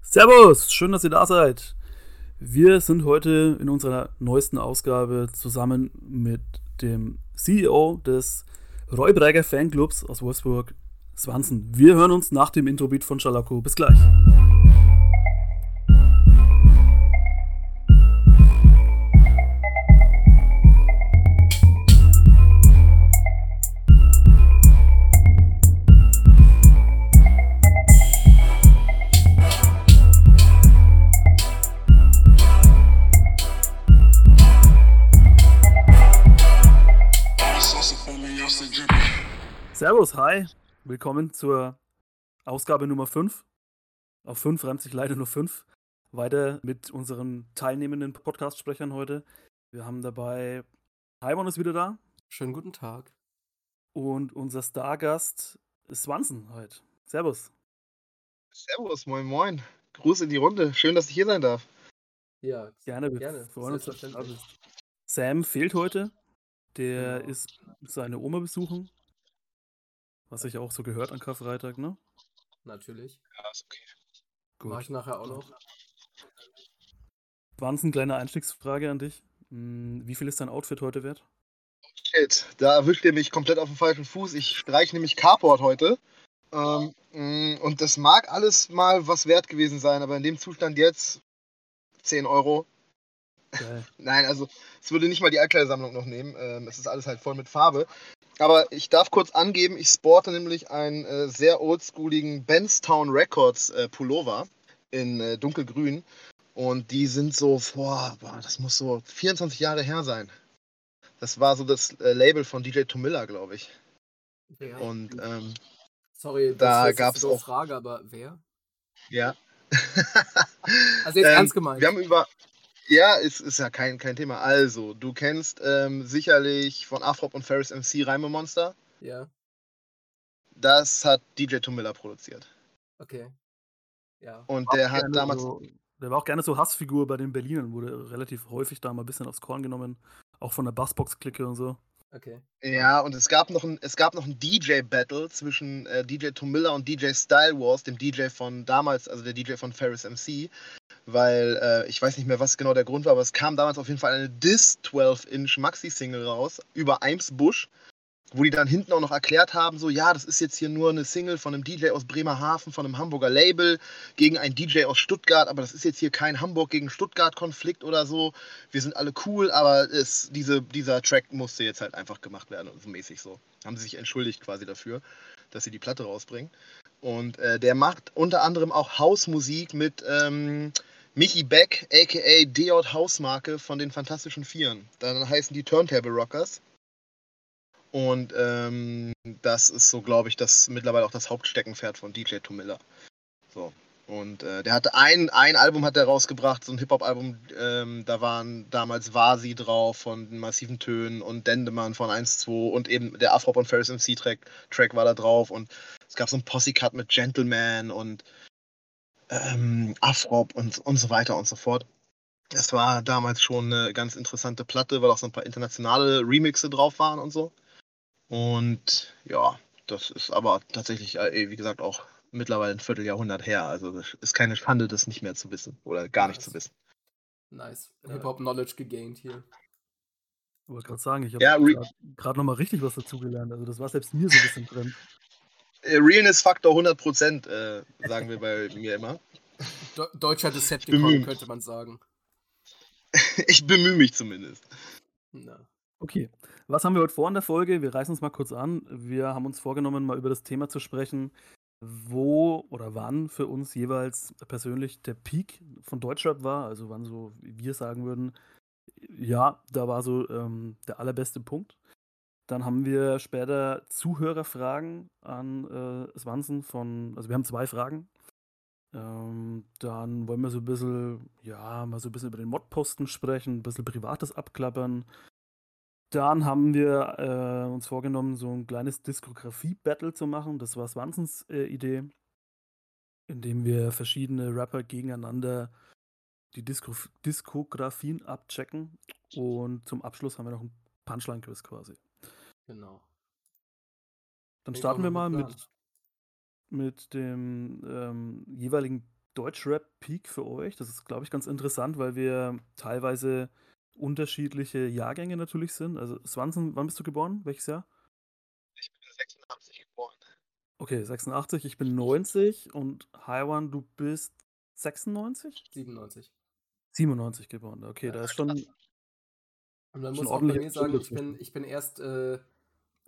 Servus, schön, dass ihr da seid. Wir sind heute in unserer neuesten Ausgabe zusammen mit dem CEO des Roybreger Fanclubs aus Wolfsburg, Swanson. Wir hören uns nach dem Introbeat von Schalako. Bis gleich. Hi. Willkommen zur Ausgabe Nummer 5. Auf 5 reimt sich leider nur 5. Weiter mit unseren teilnehmenden Podcast-Sprechern heute. Wir haben dabei Heimon ist wieder da. Schönen guten Tag. Und unser Stargast Swanson heute. Servus. Servus, moin moin. Gruß in die Runde. Schön, dass ich hier sein darf. Ja, gerne. Wir gerne. freuen uns, dass du da bist. Sam fehlt heute. Der genau. ist seine Oma besuchen. Was sich auch so gehört an Karfreitag, ne? Natürlich. Ja, ist okay. Gut. Mach ich nachher auch noch. Wann eine kleine Einstiegsfrage an dich? Hm, wie viel ist dein Outfit heute wert? Shit, da erwischt ihr mich komplett auf dem falschen Fuß. Ich streiche nämlich Carport heute. Ähm, mm, und das mag alles mal was wert gewesen sein, aber in dem Zustand jetzt 10 Euro. Nein, also es würde nicht mal die Altkleidersammlung noch nehmen. Ähm, es ist alles halt voll mit Farbe. Aber ich darf kurz angeben, ich sporte nämlich einen äh, sehr oldschooligen Benstown Records äh, Pullover in äh, dunkelgrün. Und die sind so vor, boah, das muss so 24 Jahre her sein. Das war so das äh, Label von DJ Tomilla, glaube ich. Ja. Und ähm, sorry, da gab es auch Frage, aber wer? Ja. also jetzt ähm, ernst gemeint. Wir haben über ja, ist, ist ja kein, kein Thema. Also, du kennst ähm, sicherlich von Afrop und Ferris MC Reime Monster. Ja. Das hat DJ Tomilla produziert. Okay. Ja. Und der hat damals. So, der war auch gerne so Hassfigur bei den Berlinern, wurde relativ häufig da mal ein bisschen aufs Korn genommen. Auch von der Bassbox-Clique und so. Okay. Ja, und es gab noch ein, es gab noch ein DJ-Battle zwischen äh, DJ Tomilla und DJ Style Wars, dem DJ von damals, also der DJ von Ferris MC weil äh, ich weiß nicht mehr, was genau der Grund war, aber es kam damals auf jeden Fall eine Dis 12-Inch Maxi-Single raus über Eimsbusch, wo die dann hinten auch noch erklärt haben, so ja, das ist jetzt hier nur eine Single von einem DJ aus Bremerhaven, von einem Hamburger Label gegen einen DJ aus Stuttgart, aber das ist jetzt hier kein Hamburg gegen Stuttgart-Konflikt oder so. Wir sind alle cool, aber es, diese, dieser Track musste jetzt halt einfach gemacht werden, so mäßig so. Haben sie sich entschuldigt quasi dafür, dass sie die Platte rausbringen. Und äh, der macht unter anderem auch Hausmusik mit ähm, Michi Beck, aka Deot Hausmarke von den Fantastischen Vieren. Dann heißen die Turntable Rockers. Und ähm, das ist so, glaube ich, das mittlerweile auch das Hauptsteckenpferd von DJ Tomilla. So. Und äh, der hatte ein, ein Album hat er rausgebracht, so ein Hip-Hop-Album, ähm, da waren damals Vasi drauf von massiven Tönen und Dendemann von 1-2 und eben der Afro und Ferris MC Track, Track war da drauf und es gab so ein Posse-Cut mit Gentleman und ähm, Afrop und, und so weiter und so fort. Das war damals schon eine ganz interessante Platte, weil auch so ein paar internationale Remixe drauf waren und so. Und ja, das ist aber tatsächlich, äh, wie gesagt, auch mittlerweile ein Vierteljahrhundert her. Also es ist keine Schande, das nicht mehr zu wissen oder gar nice. nicht zu wissen. Nice. Hip-Hop-Knowledge gegained hier. Ich wollte gerade sagen, ich habe ja, gerade nochmal richtig was dazugelernt. Also das war selbst mir so ein bisschen drin. Äh, Realness-Faktor 100%, äh, sagen wir bei mir immer. Deutscher Decepticon, könnte man sagen. ich bemühe mich zumindest. Na. Okay, was haben wir heute vor in der Folge? Wir reißen uns mal kurz an. Wir haben uns vorgenommen, mal über das Thema zu sprechen, wo oder wann für uns jeweils persönlich der Peak von Deutschrap war. Also wann so, wie wir sagen würden, ja, da war so ähm, der allerbeste Punkt. Dann haben wir später Zuhörerfragen an äh, Swanson von, also wir haben zwei Fragen. Ähm, dann wollen wir so ein bisschen, ja, mal so ein bisschen über den Modposten sprechen, ein bisschen Privates abklappern. Dann haben wir äh, uns vorgenommen, so ein kleines Diskografie-Battle zu machen. Das war Swansons äh, Idee, indem wir verschiedene Rapper gegeneinander die Disko Diskografien abchecken. Und zum Abschluss haben wir noch ein Punchline-Quiz quasi. Genau. Dann starten wir mal mit, mit dem ähm, jeweiligen Deutschrap-Peak für euch? Das ist, glaube ich, ganz interessant, weil wir teilweise unterschiedliche Jahrgänge natürlich sind. Also Swanson, wann bist du geboren? Welches Jahr? Ich bin 86 geboren. Okay, 86, ich bin 90 und Haiwan, du bist 96? 97. 97 geboren. Okay, Ja, da ist schon. Und dann Schon muss auch bei ordentlich mir sagen, ich bin, ich bin erst, äh,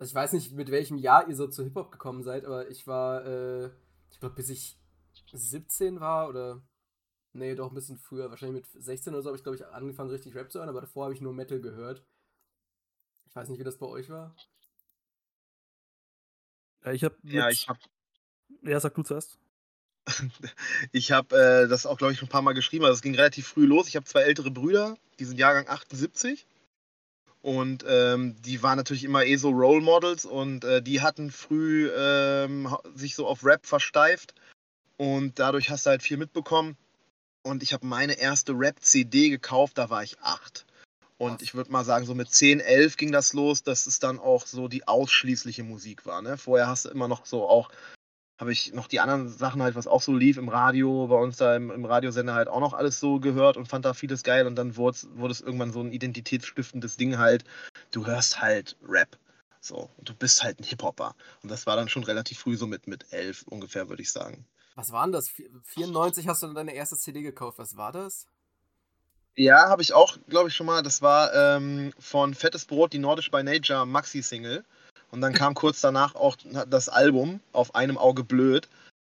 also ich weiß nicht, mit welchem Jahr ihr so zu Hip-Hop gekommen seid, aber ich war, äh, ich glaube, bis ich 17 war oder, nee, doch ein bisschen früher, wahrscheinlich mit 16 oder so habe ich, glaube ich, angefangen, richtig Rap zu hören, aber davor habe ich nur Metal gehört. Ich weiß nicht, wie das bei euch war. Ja, ich habe. Ja, ich habe Ja, sag du zuerst. ich hab, äh, das auch, glaube ich, schon ein paar Mal geschrieben. Also es ging relativ früh los. Ich habe zwei ältere Brüder, die sind Jahrgang 78. Und ähm, die waren natürlich immer eh so Role Models und äh, die hatten früh ähm, sich so auf Rap versteift. Und dadurch hast du halt viel mitbekommen. Und ich habe meine erste Rap-CD gekauft, da war ich acht. Und ich würde mal sagen, so mit 10, 11 ging das los, dass es dann auch so die ausschließliche Musik war. Ne? Vorher hast du immer noch so auch habe ich noch die anderen Sachen halt, was auch so lief im Radio, bei uns da im, im Radiosender halt auch noch alles so gehört und fand da vieles geil und dann wurde es irgendwann so ein identitätsstiftendes Ding halt. Du hörst halt Rap. So, und du bist halt ein Hip-Hopper. Und das war dann schon relativ früh, so mit, mit elf ungefähr, würde ich sagen. Was war denn das? Vi- 94 hast du dann deine erste CD gekauft. Was war das? Ja, habe ich auch, glaube ich, schon mal. Das war ähm, von Fettes Brot, die Nordisch by Nature Maxi-Single. Und dann kam kurz danach auch das Album auf einem Auge blöd.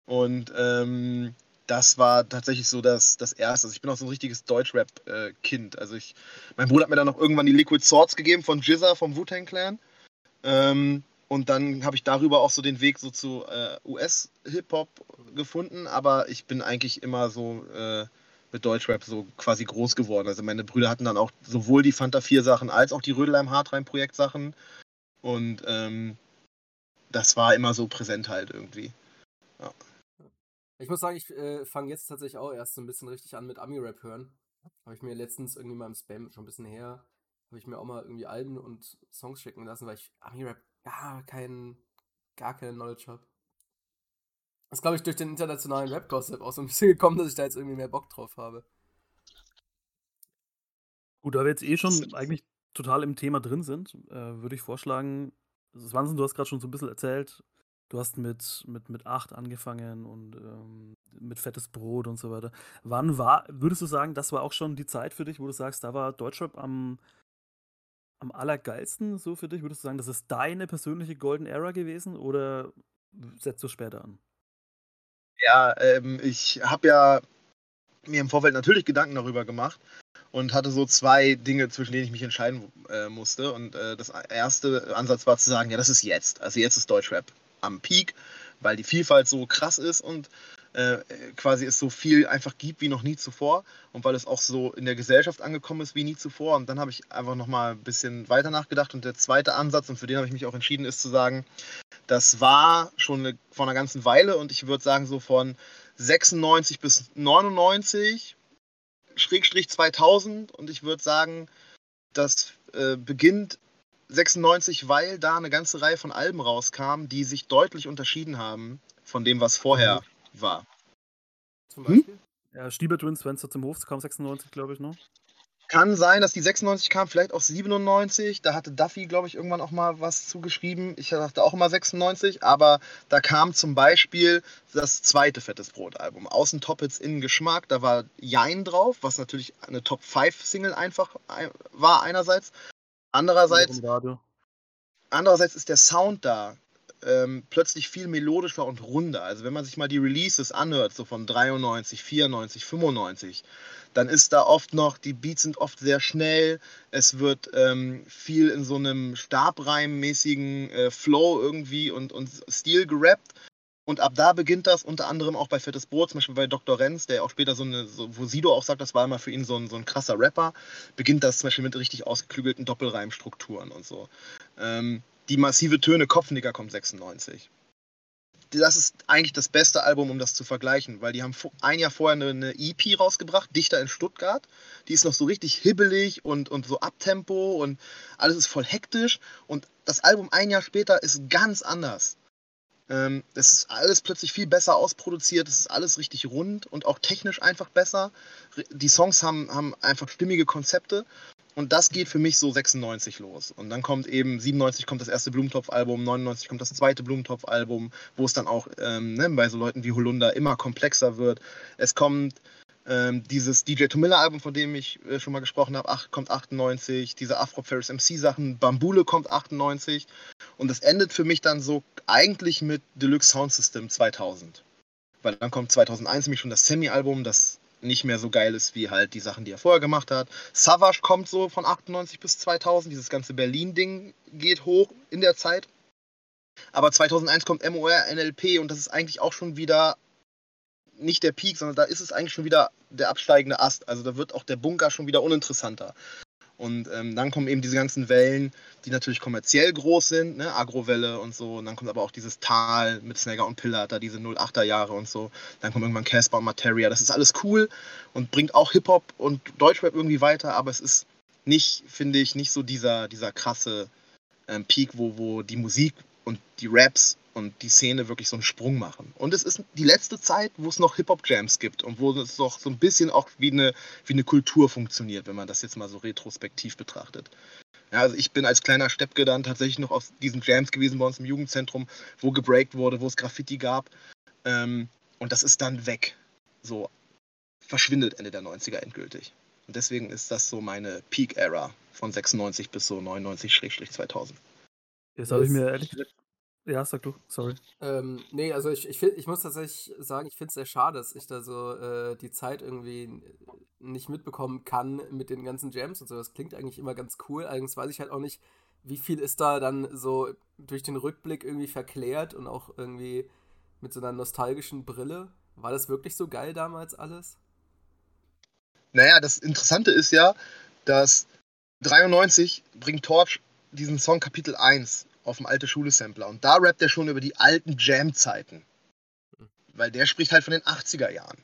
Und ähm, das war tatsächlich so das, das erste. Also ich bin auch so ein richtiges Deutschrap-Kind. also ich, mein Bruder hat mir dann noch irgendwann die Liquid Swords gegeben von Jizza vom Wu-Tang Clan. Ähm, und dann habe ich darüber auch so den Weg so zu äh, US-Hip-Hop gefunden. Aber ich bin eigentlich immer so äh, mit Deutschrap so quasi groß geworden. Also meine Brüder hatten dann auch sowohl die Fanta 4 Sachen als auch die Rödelheim Hartrein Projekt Sachen. Und ähm, das war immer so präsent halt irgendwie. Ich muss sagen, ich äh, fange jetzt tatsächlich auch erst so ein bisschen richtig an mit Ami-Rap hören. Habe ich mir letztens irgendwie mal im Spam, schon ein bisschen her, habe ich mir auch mal irgendwie Alben und Songs schicken lassen, weil ich Ami-Rap gar kein, gar keine Knowledge habe. Das ist, glaube ich, durch den internationalen Rap-Gossip auch so ein bisschen gekommen, dass ich da jetzt irgendwie mehr Bock drauf habe. Gut, da wir jetzt eh schon eigentlich total im Thema drin sind, äh, würde ich vorschlagen, Swanson, du hast gerade schon so ein bisschen erzählt, du hast mit, mit, mit 8 angefangen und ähm, mit fettes Brot und so weiter. Wann war, würdest du sagen, das war auch schon die Zeit für dich, wo du sagst, da war Deutschrap am, am allergeilsten so für dich? Würdest du sagen, das ist deine persönliche Golden Era gewesen oder setzt du später an? Ja, ähm, ich habe ja mir im Vorfeld natürlich Gedanken darüber gemacht und hatte so zwei Dinge, zwischen denen ich mich entscheiden äh, musste. Und äh, das erste Ansatz war zu sagen, ja, das ist jetzt. Also jetzt ist Deutschrap am Peak, weil die Vielfalt so krass ist und äh, quasi es so viel einfach gibt wie noch nie zuvor und weil es auch so in der Gesellschaft angekommen ist wie nie zuvor. Und dann habe ich einfach nochmal ein bisschen weiter nachgedacht und der zweite Ansatz, und für den habe ich mich auch entschieden, ist zu sagen, das war schon eine, vor einer ganzen Weile und ich würde sagen so von 96 bis 99, Schrägstrich 2000 und ich würde sagen, das äh, beginnt 96, weil da eine ganze Reihe von Alben rauskam, die sich deutlich unterschieden haben von dem, was vorher war. Zum Hm? Beispiel. Ja, Stieber Twins, Fenster zum Hof, kam 96, glaube ich, ne? Kann sein, dass die 96 kam, vielleicht auch 97. Da hatte Duffy, glaube ich, irgendwann auch mal was zugeschrieben. Ich dachte auch immer 96, aber da kam zum Beispiel das zweite Fettes Brot-Album. Außen Top Hits, innen Geschmack. Da war Jein drauf, was natürlich eine Top 5 Single einfach ein- war, einerseits. Andererseits andererseits ist der Sound da ähm, plötzlich viel melodischer und runder. Also wenn man sich mal die Releases anhört, so von 93, 94, 95, dann ist da oft noch, die Beats sind oft sehr schnell, es wird ähm, viel in so einem Stabreim-mäßigen äh, Flow irgendwie und, und Stil gerappt. Und ab da beginnt das unter anderem auch bei Fettes Brot, zum Beispiel bei Dr. Renz, der auch später so eine, so, wo Sido auch sagt, das war immer für ihn so ein, so ein krasser Rapper, beginnt das zum Beispiel mit richtig ausgeklügelten Doppelreimstrukturen und so. Ähm, die massive Töne Kopfnicker kommt 96. Das ist eigentlich das beste Album, um das zu vergleichen, weil die haben ein Jahr vorher eine, eine EP rausgebracht, Dichter in Stuttgart. Die ist noch so richtig hibbelig und, und so Abtempo und alles ist voll hektisch. Und das Album ein Jahr später ist ganz anders. Ähm, das ist alles plötzlich viel besser ausproduziert, es ist alles richtig rund und auch technisch einfach besser. Die Songs haben, haben einfach stimmige Konzepte und das geht für mich so 96 los. Und dann kommt eben 97 kommt das erste Blumentopf-Album, 99 kommt das zweite Blumentopf-Album, wo es dann auch ähm, ne, bei so Leuten wie Holunder immer komplexer wird. Es kommt ähm, dieses DJ Tomilla-Album, von dem ich äh, schon mal gesprochen habe, kommt 98. Diese Afro Ferris MC-Sachen, Bambule kommt 98. Und es endet für mich dann so eigentlich mit Deluxe Sound System 2000. Weil dann kommt 2001 nämlich schon das Semi-Album, das nicht mehr so geil ist wie halt die Sachen, die er vorher gemacht hat. Savage kommt so von 98 bis 2000. Dieses ganze Berlin-Ding geht hoch in der Zeit. Aber 2001 kommt MOR, NLP und das ist eigentlich auch schon wieder nicht der Peak, sondern da ist es eigentlich schon wieder der absteigende Ast. Also da wird auch der Bunker schon wieder uninteressanter. Und ähm, dann kommen eben diese ganzen Wellen, die natürlich kommerziell groß sind, ne? Agrowelle und so. Und dann kommt aber auch dieses Tal mit Snagger und Pillard, da diese 08er Jahre und so. Dann kommt irgendwann Casper und Materia. Das ist alles cool und bringt auch Hip-Hop und Deutschrap irgendwie weiter, aber es ist nicht, finde ich, nicht so dieser, dieser krasse ähm, Peak, wo, wo die Musik und die Raps und die Szene wirklich so einen Sprung machen. Und es ist die letzte Zeit, wo es noch Hip-Hop-Jams gibt und wo es doch so ein bisschen auch wie eine, wie eine Kultur funktioniert, wenn man das jetzt mal so retrospektiv betrachtet. Ja, also ich bin als kleiner Steppke dann tatsächlich noch auf diesen Jams gewesen bei uns im Jugendzentrum, wo gebreakt wurde, wo es Graffiti gab. Ähm, und das ist dann weg. So verschwindet Ende der 90er endgültig. Und deswegen ist das so meine Peak-Era von 96 bis so 99-2000. Jetzt habe ich mir ehrlich gesagt ja, sag du, sorry. Ähm, nee, also ich, ich, find, ich muss tatsächlich sagen, ich finde es sehr schade, dass ich da so äh, die Zeit irgendwie nicht mitbekommen kann mit den ganzen Jams und so. Das klingt eigentlich immer ganz cool. Allerdings weiß ich halt auch nicht, wie viel ist da dann so durch den Rückblick irgendwie verklärt und auch irgendwie mit so einer nostalgischen Brille. War das wirklich so geil damals alles? Naja, das Interessante ist ja, dass 93 bringt Torch diesen Song Kapitel 1 auf dem alte Schule-Sampler. Und da rappt er schon über die alten Jam-Zeiten. Weil der spricht halt von den 80er Jahren.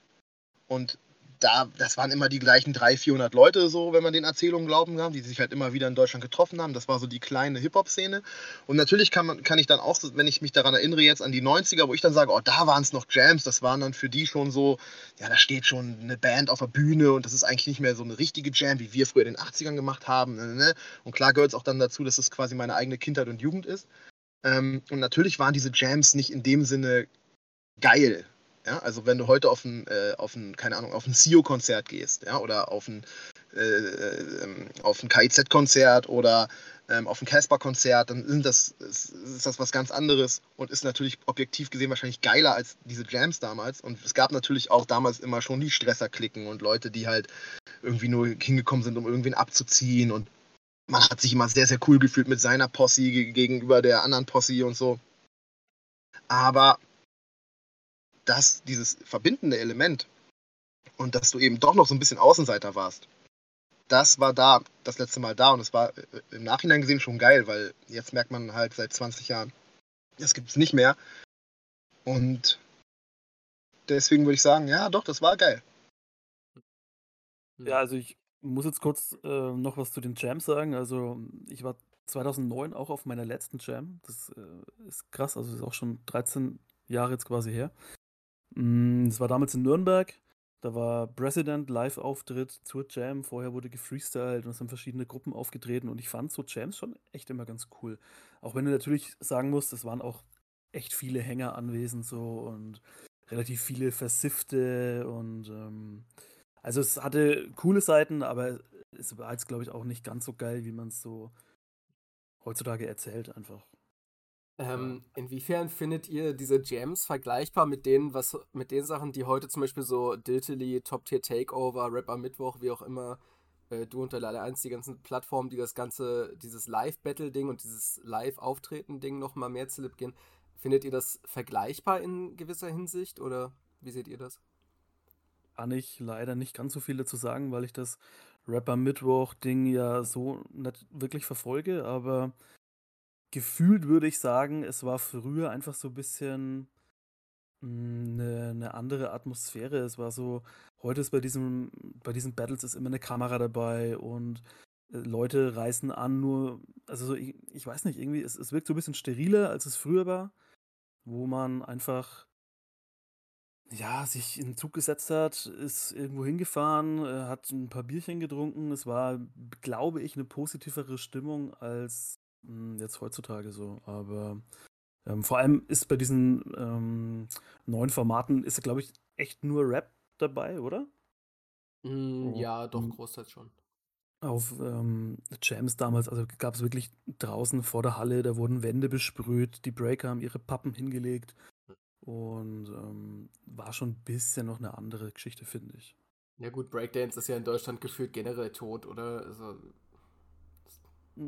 Und da, das waren immer die gleichen 300, 400 Leute, so, wenn man den Erzählungen glauben kann, die sich halt immer wieder in Deutschland getroffen haben. Das war so die kleine Hip-Hop-Szene. Und natürlich kann, man, kann ich dann auch, wenn ich mich daran erinnere, jetzt an die 90er, wo ich dann sage, oh, da waren es noch Jams, das waren dann für die schon so, ja, da steht schon eine Band auf der Bühne und das ist eigentlich nicht mehr so eine richtige Jam, wie wir früher in den 80ern gemacht haben. Ne, ne, ne? Und klar gehört es auch dann dazu, dass es quasi meine eigene Kindheit und Jugend ist. Ähm, und natürlich waren diese Jams nicht in dem Sinne geil. Ja, also wenn du heute auf ein, äh, auf ein keine Ahnung, auf ein CEO-Konzert gehst, ja, oder auf ein, äh, ähm, auf ein KIZ-Konzert oder ähm, auf ein Casper-Konzert, dann sind das, ist, ist, das was ganz anderes und ist natürlich objektiv gesehen wahrscheinlich geiler als diese Jams damals. Und es gab natürlich auch damals immer schon die Stresserklicken und Leute, die halt irgendwie nur hingekommen sind, um irgendwen abzuziehen und man hat sich immer sehr, sehr cool gefühlt mit seiner Posse gegenüber der anderen Posse und so. Aber dass dieses verbindende Element und dass du eben doch noch so ein bisschen Außenseiter warst, das war da das letzte Mal da und es war äh, im Nachhinein gesehen schon geil, weil jetzt merkt man halt seit 20 Jahren, das gibt es nicht mehr. Und deswegen würde ich sagen, ja, doch, das war geil. Ja, also ich muss jetzt kurz äh, noch was zu den Jams sagen. Also ich war 2009 auch auf meiner letzten Jam. Das äh, ist krass, also ist auch schon 13 Jahre jetzt quasi her. Mm, es war damals in Nürnberg. Da war President Live-Auftritt zur Jam. Vorher wurde gefreestylt und es haben verschiedene Gruppen aufgetreten. Und ich fand so Jams schon echt immer ganz cool. Auch wenn du natürlich sagen musst, es waren auch echt viele Hänger anwesend so und relativ viele Versifte und ähm, also es hatte coole Seiten, aber es war jetzt glaube ich auch nicht ganz so geil, wie man es so heutzutage erzählt einfach. Ähm, inwiefern findet ihr diese Jams vergleichbar mit denen, was mit den Sachen, die heute zum Beispiel so Diltily, Top Tier Takeover, Rapper Mittwoch, wie auch immer, äh, du und der Leider 1, die ganzen Plattformen, die das ganze, dieses Live-Battle-Ding und dieses Live-Auftreten-Ding nochmal mehr zelebrieren, findet ihr das vergleichbar in gewisser Hinsicht oder wie seht ihr das? Kann ich leider nicht ganz so viel dazu sagen, weil ich das Rapper Mittwoch-Ding ja so nicht wirklich verfolge, aber gefühlt würde ich sagen, es war früher einfach so ein bisschen eine, hm, 'ne andere Atmosphäre. Es war so heute ist bei diesem bei diesen Battles ist immer eine Kamera dabei und, äh, Leute reißen an, nur also so ich ich weiß nicht, irgendwie es es wirkt so ein bisschen steriler, als es früher war. wo man einfach ja, sich in 'n Zug gesetzt hat, ist irgendwo hingefahren, äh, hat ein paar Bierchen getrunken. Es war, glaube ich, eine positivere Stimmung als, jetzt heutzutage so. Aber, ähm, vor allem ist bei diesen, ähm, neuen Formaten ist, glaube ich, echt nur Rap dabei, oder? Hm, ja, doch, Und großteils schon. auf, ähm, Jams damals, also, gab es wirklich draußen vor der Halle, da wurden Wände besprüht, die Breaker haben ihre Pappen hingelegt und, ähm, war schon 'n bisschen noch eine andere Geschichte, finde ich. Ja gut, Breakdance ist ja in Deutschland gefühlt generell tot, oder? Also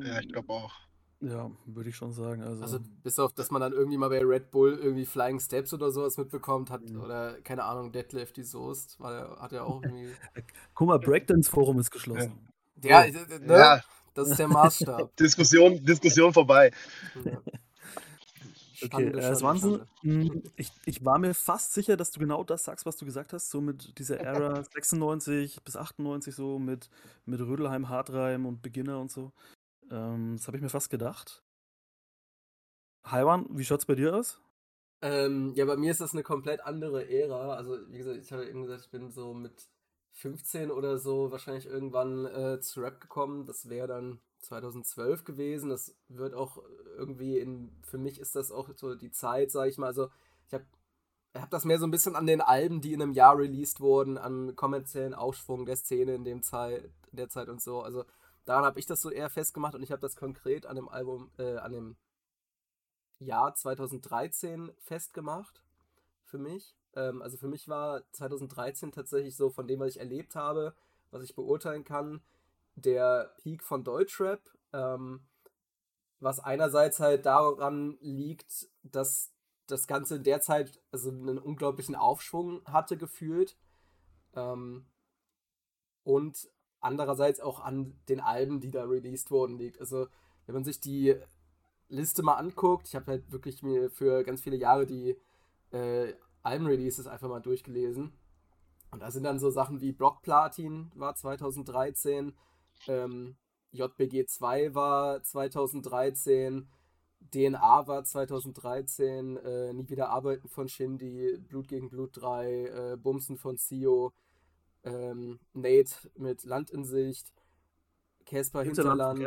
Ja, ich Hm, glaube auch. Ja, würde ich schon sagen. also Also, bis auf, dass man dann irgendwie mal bei Red Bull irgendwie Flying Steps oder sowas mitbekommt hat Mhm. oder keine Ahnung, Deadlift die Soest, weil er hat ja auch irgendwie guck mal, Breakdance-Forum ist geschlossen. Ja, Oh. äh, äh, ne? Ja, Das ist der Maßstab. Diskussion, Diskussion vorbei. Ja. Okay, äh, Schande, Swanson, Schande. hm, ich ich war mir fast sicher, dass du genau das sagst, was du gesagt hast, so mit dieser Ära 96 bis 98 so mit mit Rödelheim, Hartreim und Beginner und so. Ähm, das habe ich mir fast gedacht. Haiwan, wie schaut's bei dir aus? Ähm, ja, bei mir ist das eine komplett andere Ära. Also, wie gesagt, ich habe eben gesagt, ich bin so mit 15 oder so wahrscheinlich irgendwann äh, zu Rap gekommen. Das wäre dann 2012 gewesen. Das wird auch irgendwie in, für mich ist das auch so die Zeit, sage ich mal. Also, ich habe hab das mehr so ein bisschen an den Alben, die in einem Jahr released wurden, am kommerziellen Aufschwung der Szene in dem Zeit, der Zeit und so. Also, daran habe ich das so eher festgemacht und ich habe das konkret an dem Album, äh, an dem Jahr 2013 festgemacht für mich. Ähm, also für mich war 2013 tatsächlich so von dem, was ich erlebt habe, was ich beurteilen kann, der Peak von Deutschrap. Ähm, was einerseits halt daran liegt, dass das Ganze in der Zeit also einen unglaublichen Aufschwung hatte gefühlt. Ähm, und andererseits auch an den Alben, die da released wurden, liegt. Also wenn man sich die Liste mal anguckt, ich habe halt wirklich mir für ganz viele Jahre die äh, Alben-Releases einfach mal durchgelesen. Und da sind dann so Sachen wie Block Platin war 2013, ähm, JBG 2 war 2013, DNA war 2013, äh, Nie wieder arbeiten von Shindy, Blut gegen Blut 3, äh, Bumsen von Sio, ähm, Nate mit Land in Sicht, Casper Hinterland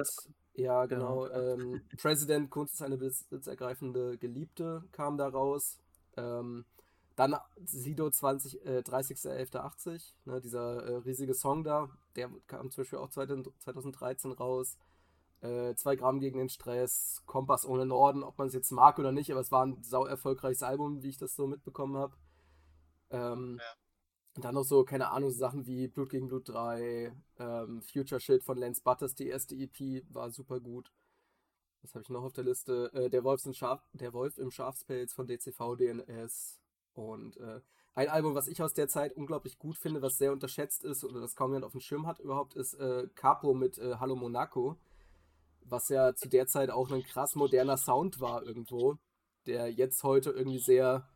ja genau, Ja. ähm, President, Kunst ist eine besitzergreifende Geliebte kam da raus. Ähm, dann Sido 20, äh, 30.11.80, ne, dieser äh, riesige Song da, der kam zum Beispiel auch 2013 raus. Äh, zwei Gramm gegen den Stress, Kompass ohne Norden, ob man es jetzt mag oder nicht, aber es war ein sau erfolgreiches Album, wie ich das so mitbekommen habe. Ähm, und dann noch so, keine Ahnung, Sachen wie Blut gegen Blut 3, ähm, Future Shit von Lance Butters, die erste EP, war super gut. Was habe ich noch auf der Liste? Äh, der, Wolf im Schaf, der Wolf im Schafspelz von DCV DNS. Und äh, ein Album, was ich aus der Zeit unglaublich gut finde, was sehr unterschätzt ist oder das kaum jemand auf dem Schirm hat überhaupt, ist äh, Capo mit äh, Hallo Monaco. Was ja zu der Zeit auch ein krass moderner Sound war irgendwo, der jetzt heute irgendwie sehr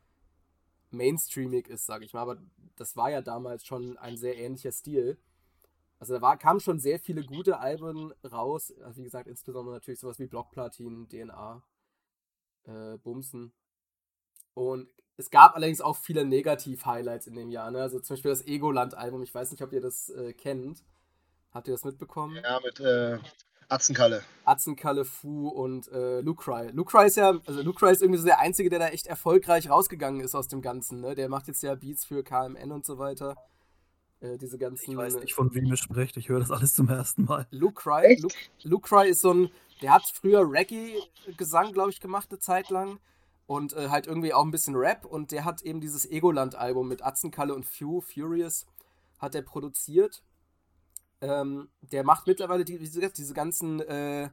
mainstreamig ist, sage ich mal. Aber das war ja damals schon ein sehr ähnlicher Stil. Also da war, kamen schon sehr viele gute Alben raus. Also wie gesagt, insbesondere natürlich sowas wie Blockplatin, DNA, äh, Bumsen. Und es gab allerdings auch viele Negativ-Highlights in dem Jahr. Ne? Also zum Beispiel das Egoland-Album. Ich weiß nicht, ob ihr das äh, kennt. Habt ihr das mitbekommen? Ja, mit äh, Atzenkalle. Atzenkalle, Fu und äh, Lucry. Lucry ist ja, also Lucry ist irgendwie so der Einzige, der da echt erfolgreich rausgegangen ist aus dem Ganzen. Ne? Der macht jetzt ja Beats für KMN und so weiter. Äh, diese ganzen. Ich weiß nicht, von wem ihr sprecht. Ich höre das alles zum ersten Mal. Lucry? Luke, Lucry ist so ein, der hat früher Reggae-Gesang, glaube ich, gemacht eine Zeit lang. Und äh, halt irgendwie auch ein bisschen Rap. Und der hat eben dieses Egoland-Album mit Atzenkalle und Few, Furious, hat er produziert. Ähm, der macht mittlerweile die, wie gesagt, diese ganzen, äh,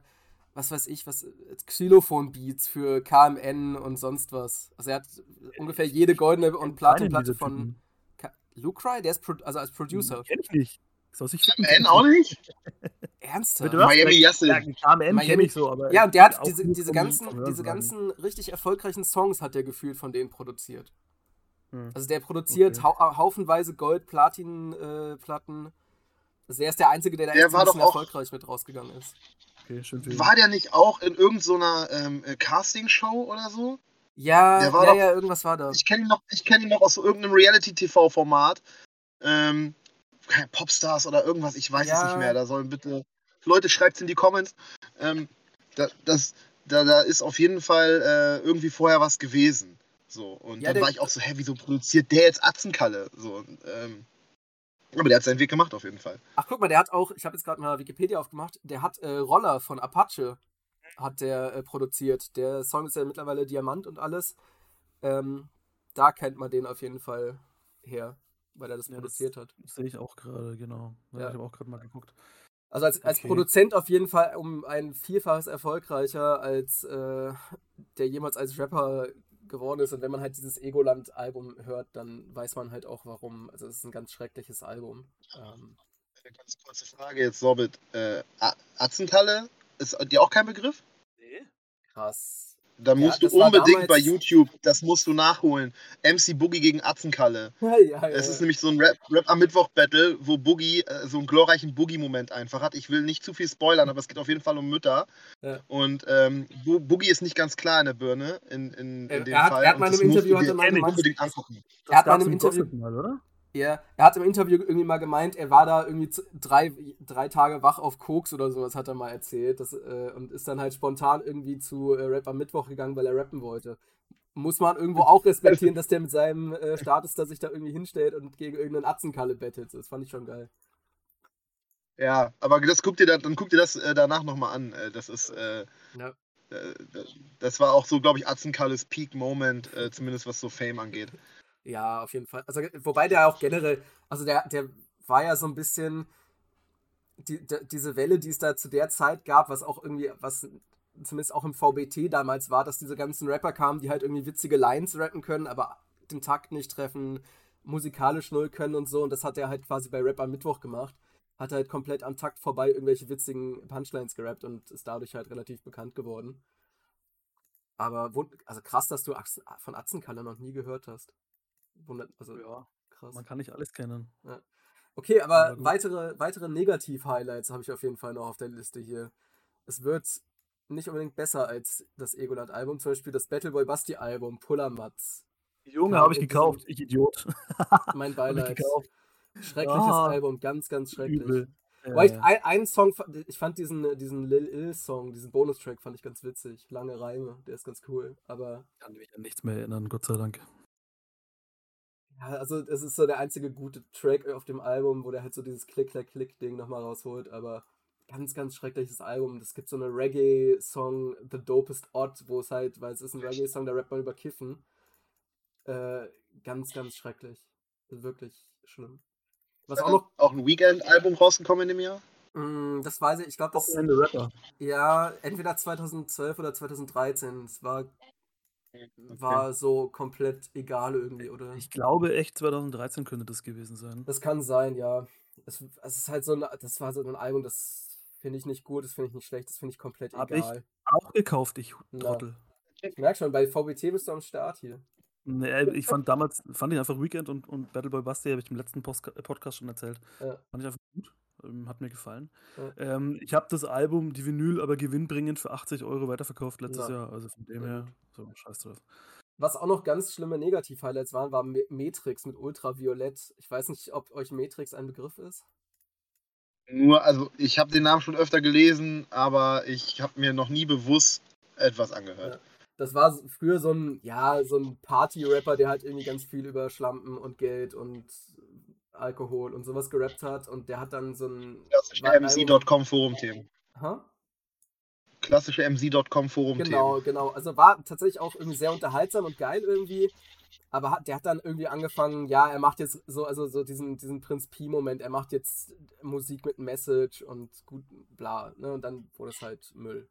was weiß ich, was, Xylophon-Beats für KMN und sonst was. Also er hat ungefähr jede goldene und Platinplatte von? Ka Lucry, der ist Pro also als Producer. Kenn ich nicht. Ficken, kenn KMN ich auch nicht. Ernsthaft? Bitte? Miami Yassin. Ja, KMN Miami- kenne ich so, aber. Ja, und der hat diese, diese ganzen, diese ganzen richtig erfolgreichen Songs hat er gefühlt von denen produziert. Hm. Also der produziert Okay. hau haufenweise Gold-Platin-Platten. Also er ist der Einzige, der da Der echt so war doch auch- erfolgreich mit rausgegangen ist. Okay, schön für ihn. War der nicht auch in irgendeiner ähm, äh, Castingshow oder so? Ja, Der war ja, doch- ja, irgendwas war da. Ich kenne ihn, noch- ich kenn ihn noch aus so irgendeinem Reality-TV-Format. Ähm, keine Popstars oder irgendwas, ich weiß es Ja. nicht mehr. Da sollen bitte. Leute, schreibt es in die Comments. Ähm, da, das, da, da ist auf jeden Fall äh, irgendwie vorher was gewesen. So. Und Ja, dann war ich auch so, hä, wieso produziert der jetzt Atzenkalle? So, und, ähm, aber der hat seinen Weg gemacht auf jeden Fall. Ach, guck mal, der hat auch, ich habe jetzt gerade mal Wikipedia aufgemacht, der hat äh, Roller von Apache hat der äh, produziert. Der Song ist ja mittlerweile Diamant und alles. Ähm, da kennt man den auf jeden Fall her, weil er das Ja, das- produziert hat. Sehe ich auch gerade, genau. Ja, Ja. Ich habe auch gerade mal geguckt. Also als, als Okay. Produzent auf jeden Fall um ein Vielfaches erfolgreicher, als äh, der jemals als Rapper geworden ist. Und wenn man halt dieses Egoland-Album hört, dann weiß man halt auch warum. Also es ist ein ganz schreckliches Album. Ähm, Eine ganz kurze Frage jetzt, Sorbit. Äh, A- Atzenkalle ist dir auch kein Begriff? Nee. krass. Da Ja, musst du unbedingt bei YouTube, das musst du nachholen. MC Boogie gegen Atzenkalle. Ja, ja, ja. Es ist nämlich so ein Rap, Rap am Mittwoch Battle, wo Boogie äh, so einen glorreichen Boogie-Moment einfach hat. Ich will nicht zu viel spoilern, aber es geht auf jeden Fall um Mütter. Ja. Und ähm, Bo Boogie ist nicht ganz klar in der Birne in, in, in Er- dem er hat- Fall. er hat mal das im Interview hat er mal gemeint- unbedingt angucken. Er hat Das mal im Interview- mal, oder? Ja, er hat im Interview irgendwie mal gemeint, er war da irgendwie drei, drei Tage wach auf Koks oder sowas, hat er mal erzählt. Das, äh, und ist dann halt spontan irgendwie zu äh, Rap am Mittwoch gegangen, weil er rappen wollte. Muss man irgendwo auch respektieren, dass der mit seinem äh, Status da sich da irgendwie hinstellt und gegen irgendeinen Atzenkalle bettelt. Das fand ich schon geil. Ja, aber das guck dir dann, dann guck dir das äh, danach nochmal an. Äh, das ist, äh, Ja. äh, das war auch so, glaube ich, Atzenkalles Peak-Moment, äh, zumindest was so Fame angeht. Ja, auf jeden Fall. Also, wobei der auch generell, also der, der war ja so ein bisschen die, die, diese Welle, die es da zu der Zeit gab, was auch irgendwie, was zumindest auch im VBT damals war, dass diese ganzen Rapper kamen, die halt irgendwie witzige Lines rappen können, aber den Takt nicht treffen, musikalisch null können und so. Und das hat er halt quasi bei Rap am Mittwoch gemacht. Hat halt komplett am Takt vorbei irgendwelche witzigen Punchlines gerappt und ist dadurch halt relativ bekannt geworden. Aber also krass, dass du von Atzenkalle noch nie gehört hast. Wundert, also Ja, krass. man kann nicht alles kennen. Okay, aber Aber weitere, weitere Negativ-Highlights habe ich auf jeden Fall noch auf der Liste hier. Es wird nicht unbedingt besser als das Egoland-Album, zum Beispiel das Battleboy Basti-Album, Puller Mats. Junge, Ja, habe ich gekauft, ich Idiot. Mein Beileid. Schreckliches Ah. Album, ganz, ganz schrecklich. Übel. Weil ich, ein, einen Song, ich fand diesen, diesen Lil Il-Song, diesen Bonustrack fand ich ganz witzig. Lange Reime, der ist ganz cool. Aber kann mich an nichts mehr erinnern, Gott sei Dank. Ja, also es ist so der einzige gute Track auf dem Album, wo der halt so dieses Klick-Klack-Klick-Ding nochmal rausholt. Aber ganz, ganz schreckliches Album. Es gibt so eine Reggae-Song, The Dopest Odd, wo es halt, weil es ist ein Reggae-Song, da rappt man über Kiffen. Äh, ganz, ganz schrecklich. Wirklich schlimm. Was auch noch, auch ein Weekend-Album rausgekommen in dem Jahr? mh, das weiß ich, ich glaube, das, Wochenende Rapper. ja, entweder 2012 oder 2013. Es war, war so komplett egal irgendwie, oder? Ich glaube echt, 2013 könnte das gewesen sein. Das kann sein, ja. Es, es ist halt so ein, das war so ein Album, das finde ich nicht gut, das finde ich nicht schlecht, das finde ich komplett Hab ich- egal. Auch gekauft, ich Na. Trottel. Ich merke schon, bei VBT bist du am Start hier. Nee, ich fand damals, fand ich einfach Weekend und, und Battleboy Basti, habe ich im letzten Post Podcast schon erzählt. Ja. Fand ich einfach gut. Ähm, hat mir gefallen. Ja. Ähm, ich habe das Album, die Vinyl, aber gewinnbringend für 80 Euro weiterverkauft letztes Na. Jahr. Also von dem her, so, scheiß drauf. Was auch noch ganz schlimme Negativ-Highlights waren, war Matrix mit Ultraviolett. Ich weiß nicht, ob euch Matrix ein Begriff ist. Nur, also ich habe den Namen schon öfter gelesen, aber ich habe mir noch nie bewusst etwas angehört. Das war früher so ein, ja, so ein Party-Rapper, der halt irgendwie ganz viel über Schlampen und Geld und Alkohol und sowas gerappt hat. Und der hat dann so ein. Klassische MC.com Forum-Themen. Hä? Klassische MC.com Forum-Themen. Genau, genau. Also war tatsächlich auch irgendwie sehr unterhaltsam und geil irgendwie. Aber hat, der hat dann irgendwie angefangen, ja, er macht jetzt so, also so diesen, diesen Prinz Pi-Moment, er macht jetzt Musik mit Message und gut, bla, ne? Und dann wurde es halt Müll.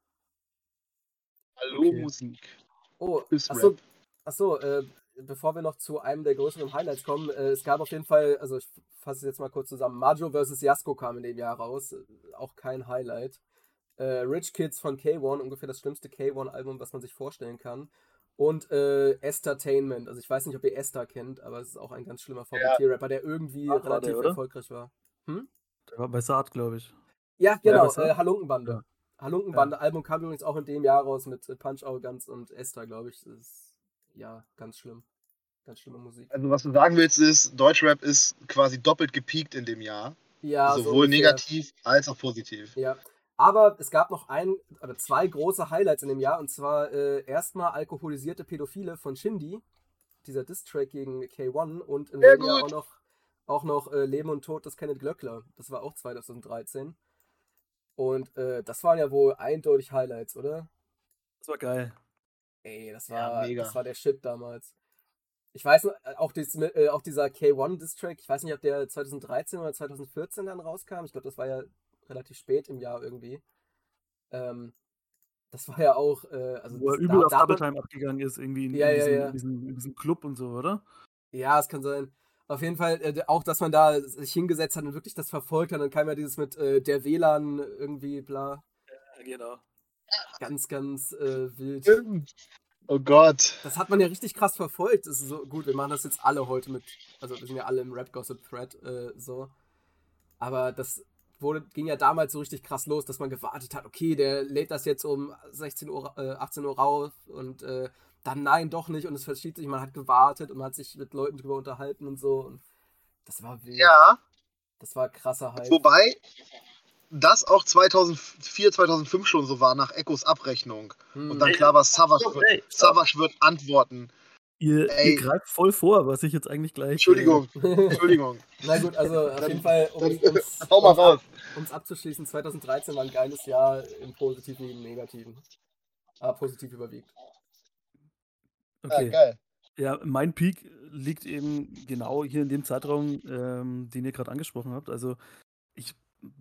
Hallo Okay. Musik. Oh, achso, achso äh, bevor wir noch zu einem der größeren Highlights kommen, äh, es gab auf jeden Fall, also ich fasse es jetzt mal kurz zusammen, Majo vs. Jasko kam in dem Jahr raus, äh, auch kein Highlight. Äh, Rich Kids von K1, ungefähr das schlimmste K1-Album, was man sich vorstellen kann. Und äh, Entertainment, also ich weiß nicht, ob ihr Esther kennt, aber es ist auch ein ganz schlimmer VBT-Rapper, der irgendwie war relativ der, erfolgreich war. Der war bei Saat, glaube ich. Ja, genau, ne? äh, Halunkenbande. Ja. Halunkenbande, Album kam übrigens auch in dem Jahr raus mit äh, Punch Arroganz und Esther, glaube ich. Das ist ja, ganz schlimm. Ganz schlimme Musik. Also was du sagen willst ist, Deutschrap ist quasi doppelt gepiekt in dem Jahr. Ja, so Sowohl ungefähr. negativ als auch positiv. Ja. Aber es gab noch ein oder zwei große Highlights in dem Jahr und zwar äh, erstmal alkoholisierte Pädophile von Shindy, dieser Diss-Track gegen K1 und Sehr selben Jahr auch noch, auch noch äh, Leben und Tod des Kenneth Glöckler. Das war auch 2013. Und äh, das waren ja wohl eindeutig Highlights, oder? Das war geil. Ey, das Ja, war, mega. das war der Shit damals. Ich weiß noch, äh, auch, dies, äh, auch dieser K1-Distrack, ich weiß nicht, ob der 2013 oder 2014 dann rauskam. Ich glaube, das war ja relativ spät im Jahr irgendwie. Ähm, das war ja auch, äh, also Wo er übel auf da hat Double Time abgegangen ist, irgendwie in, Ja, in, ja, diesem, ja. In, diesem, in diesem Club und so, oder? Ja, es kann sein. Auf jeden Fall, äh, auch, dass man da sich hingesetzt hat und wirklich das verfolgt hat. Dann kam ja dieses mit äh, der WLAN irgendwie, bla. Ja, genau. Ganz, ganz äh, wild. Oh Gott. Das hat man ja richtig krass verfolgt. Das ist so gut, wir machen das jetzt alle heute mit. Also wir sind ja alle im Rap Gossip Thread äh, so. Aber das wurde, ging ja damals so richtig krass los, dass man gewartet hat, okay, der lädt das jetzt um 16 Uhr, äh, 18 Uhr raus und äh, dann nein, doch nicht und es verschiebt sich, man hat gewartet und man hat sich mit Leuten drüber unterhalten und so. Und das war wild. Ja, Das war krasser Hype. wobei das auch 2004, 2005 schon so war, nach Echos Abrechnung. Hm. Und dann klar war, Savage wird. Savage wird antworten. Ihr, ihr greift voll vor, was ich jetzt eigentlich gleich. Entschuldigung, Entschuldigung. Na gut, also auf jeden Fall, um raus. ab, abzuschließen, 2013 war ein geiles Jahr im Positiven wie im Negativen. Aber positiv überwiegt. Äh, Ja, okay. geil. Ja, mein Peak liegt eben genau hier in dem Zeitraum, ähm, den ihr gerade angesprochen habt. Also ich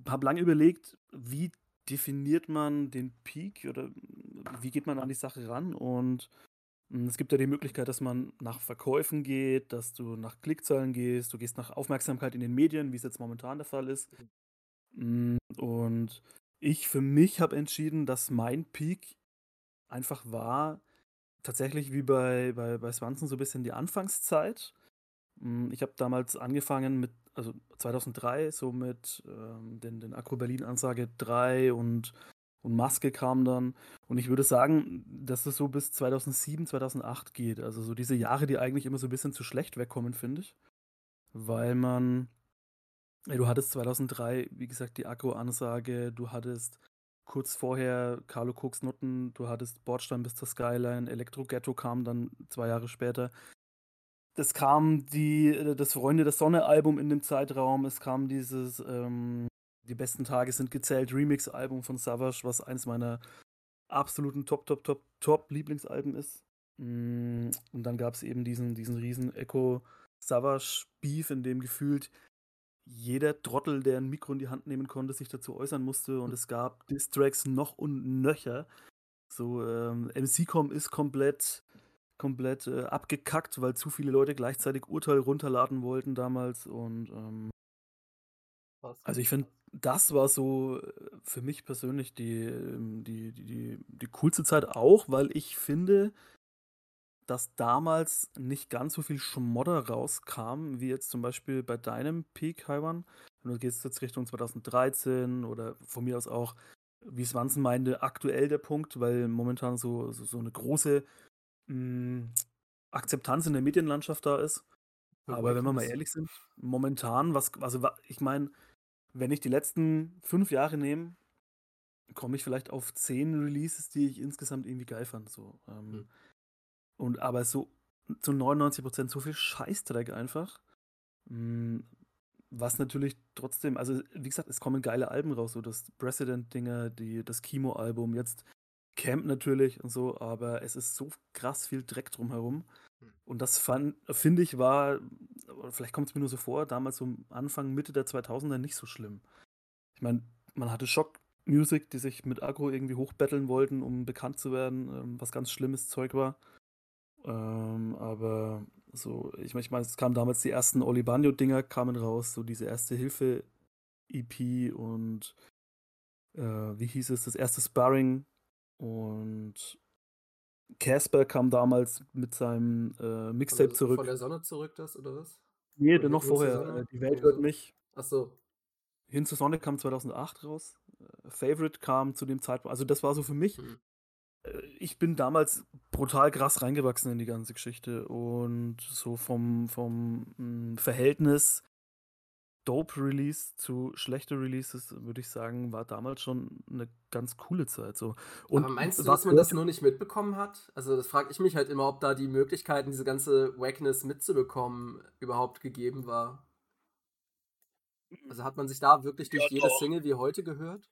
habe lange überlegt, wie definiert man den Peak oder wie geht man an die Sache ran? Und mh, es gibt ja die Möglichkeit, dass man nach Verkäufen geht, dass du nach Klickzahlen gehst, du gehst nach Aufmerksamkeit in den Medien, wie es jetzt momentan der Fall ist. Mm, Und ich für mich habe entschieden, dass mein Peak einfach war, tatsächlich wie bei, bei, bei Swanson so ein bisschen die Anfangszeit. Mm, Ich habe damals angefangen mit, also 2003, so mit ähm, den, den Akro Berlin Ansage 3 und, und Maske kam dann. Und ich würde sagen, dass es so bis 2007, 2008 geht. Also so diese Jahre, die eigentlich immer so ein bisschen zu schlecht wegkommen, finde ich. Weil man, du hattest 2003, wie gesagt, die Akro-Ansage, du hattest kurz vorher Carlo Cooks Nutten, du hattest Bordstein bis zur Skyline, Elektro Ghetto kam dann zwei Jahre später. Es kam die, äh, das Freunde der Sonne-Album in dem Zeitraum, es kam dieses ähm, Die besten Tage sind gezählt Remix-Album von Savage, was eins meiner absoluten Top, Top, Top, Top Lieblingsalben ist. Mm, Und dann gab es eben diesen, diesen riesen Echo Savage Beef, in dem gefühlt jeder Trottel, der ein Mikro in die Hand nehmen konnte, sich dazu äußern musste. Und es gab Distracks noch und nöcher. So, ähm, MC-Com ist komplett, komplett äh, abgekackt, weil zu viele Leute gleichzeitig Urteil runterladen wollten damals. Und ähm, also ich finde, das war so äh, für mich persönlich die, ähm, die, die, die, die coolste Zeit auch, weil ich finde, dass damals nicht ganz so viel Schmodder rauskam, wie jetzt zum Beispiel bei deinem Peak, Haiwan. Wenn du gehst jetzt Richtung 2013 oder von mir aus auch, wie Swanson meinte, aktuell der Punkt, weil momentan so, so, so eine große mh, Akzeptanz in der Medienlandschaft da ist. Aber wenn wir mal ehrlich sind, momentan, was, also ich meine, wenn ich die letzten fünf Jahre nehme, komme ich vielleicht auf zehn Releases, die ich insgesamt irgendwie geil fand. So. Ähm, Hm. Und aber so zu 99% so viel Scheißdreck einfach. Mm, Was natürlich trotzdem, also wie gesagt, es kommen geile Alben raus, so das President-Dinger, die, das Chemo-Album, jetzt Camp natürlich und so, aber es ist so krass viel Dreck drumherum. Hm. Und das finde ich, war, vielleicht kommt es mir nur so vor, damals so Anfang, Mitte der 2000er nicht so schlimm. Ich meine, man hatte Shock Music, die sich mit Agro irgendwie hochbetteln wollten, um bekannt zu werden, ähm, was ganz schlimmes Zeug war. Ähm, aber so, ich meine, ich mein, es kamen damals die ersten Olibanio-Dinger kamen raus, so diese erste Hilfe-EP und äh, wie hieß es, das erste Sparring und Casper kam damals mit seinem äh, Mixtape Von zurück. der Sonne zurück, das oder was? Nee, Oder noch vorher. Äh, die Welt hört so. mich. Achso. Hin zur Sonne kam 2008 raus. Äh, Favorite kam zu dem Zeitpunkt. Also das war so für mich Hm. äh, ich bin damals brutal krass reingewachsen in die ganze Geschichte und so vom, vom hm, Verhältnis Dope Release zu schlechte Releases, würde ich sagen, war damals schon eine ganz coole Zeit so. Und Aber meinst du, was dass man das nur nicht mitbekommen hat? Also das frage ich mich halt immer, ob da die Möglichkeiten, diese ganze Wackness mitzubekommen, überhaupt gegeben war. Also hat man sich da wirklich durch Ja, jede doch. Single wie heute gehört?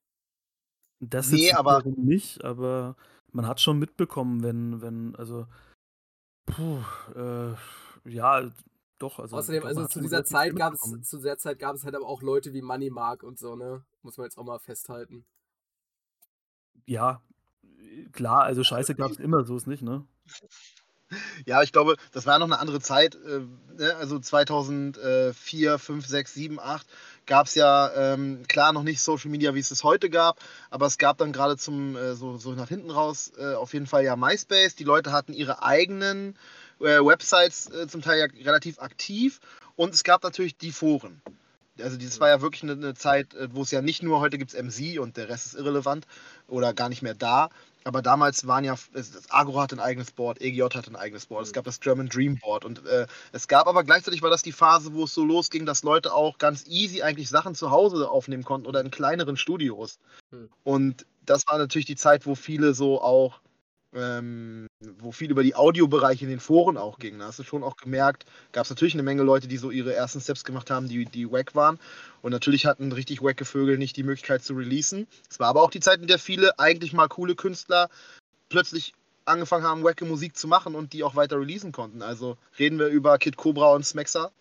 das Nee, aber- nicht, aber man hat schon mitbekommen, wenn wenn also puh, äh, ja, doch, also Außerdem, also zu dieser Zeit gab es, zu der Zeit gab es halt aber auch Leute wie Money Mark und so, ne? Muss man jetzt auch mal festhalten. Ja, klar, also Scheiße gab's immer, so ist nicht, ne? Ja, ich glaube, das war noch eine andere Zeit. Äh, ne? Also 2004, 5, 6, 7, 8 gab es ja ähm, klar noch nicht Social Media, wie es es heute gab, aber es gab dann gerade zum äh, so, so nach hinten raus äh, auf jeden Fall ja MySpace. Die Leute hatten ihre eigenen äh, Websites äh, zum Teil ja relativ aktiv und es gab natürlich die Foren. Also das war ja wirklich eine, eine Zeit, äh, wo es ja nicht nur heute gibt es MC und der Rest ist irrelevant oder gar nicht mehr da. Aber damals waren ja, das Agro hatte ein eigenes Board, EGJ hatte ein eigenes Board, es gab das German Dream Board und äh, es gab aber gleichzeitig war das die Phase, wo es so losging, dass Leute auch ganz easy eigentlich Sachen zu Hause aufnehmen konnten oder in kleineren Studios. Hm. Und das war natürlich die Zeit, wo viele so auch, ähm, wo viel über die Audiobereiche in den Foren auch ging. Da hast du schon auch gemerkt, gab es natürlich eine Menge Leute, die so ihre ersten Steps gemacht haben, die, die wack waren. Und natürlich hatten richtig wacke Vögel nicht die Möglichkeit zu releasen. Es war aber auch die Zeit, in der viele eigentlich mal coole Künstler plötzlich angefangen haben, wacke Musik zu machen und die auch weiter releasen konnten. Also reden wir über Kid Cobra und Smaxer.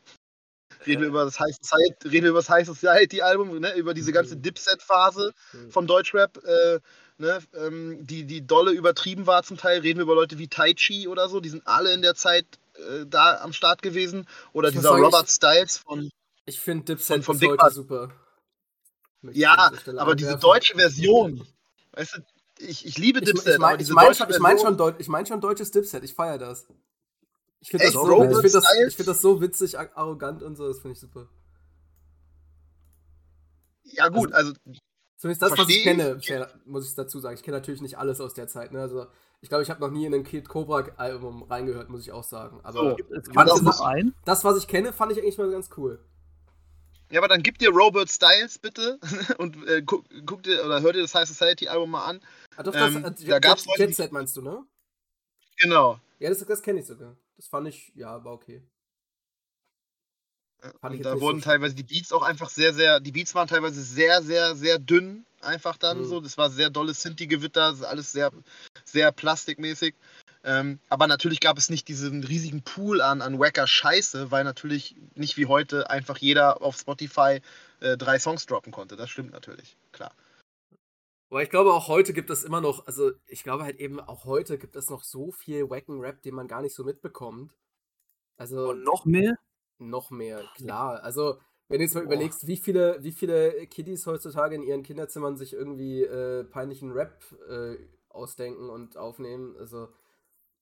Reden wir über das High Society, reden wir über das High Society Album, ne, über diese ganze Mhm. Dipset-Phase Mhm. vom Deutschrap, äh, ne, ähm, die, die dolle übertrieben war zum Teil. Reden wir über Leute wie Tai Chi oder so, die sind alle in der Zeit äh, da am Start gewesen. Oder Ich dieser sagen, Robert ich- Styles von. Ich finde Dipset von Big heute super. Ich Ja, aber diese deutsche Version, weißt du, ich, ich liebe Ich, Dipset, ich aber meine ich mein schon, ich mein schon, Deut ich mein schon deutsches Dipset, ich feiere das. Ich finde das, so, ich find das, ich find das so witzig, ar- arrogant und so, das finde ich super. Ja, gut, also Zumindest das, was Versteh ich ich. kenne, muss ich dazu sagen. Ich kenne natürlich nicht alles aus der Zeit. Ne? Also, ich glaube, ich habe noch nie in ein Kid Cobra Album reingehört, muss ich auch sagen. Aber So. Es gibt Manche ein, das, was ich kenne, fand ich eigentlich mal ganz cool. Ja, aber dann gib dir Robert Styles bitte und äh, guck, guck dir oder hör dir das High Society Album mal an. Ah, doch, Ähm, das, äh, da gab's Jet, Set meinst du, ne? Genau. Ja, das, das kenne ich sogar. Das fand ich, ja, war okay. Fand ich Und jetzt da nicht wurden so teilweise die Beats auch einfach sehr, sehr, die Beats waren teilweise sehr, sehr, sehr dünn, einfach dann Mhm. so. Das war sehr dolles Sinti-Gewitter, alles sehr, sehr plastikmäßig. Ähm, aber natürlich gab es nicht diesen riesigen Pool an, an wacker Scheiße, weil natürlich nicht wie heute einfach jeder auf Spotify äh, drei Songs droppen konnte. Das stimmt natürlich, klar. Aber ich glaube, auch heute gibt es immer noch, also ich glaube halt eben, auch heute gibt es noch so viel wacken Rap, den man gar nicht so mitbekommt. Also und noch mehr. Noch mehr, klar. Also, wenn du jetzt mal Boah. überlegst, wie viele, wie viele Kiddies heutzutage in ihren Kinderzimmern sich irgendwie äh, peinlichen Rap äh, ausdenken und aufnehmen, also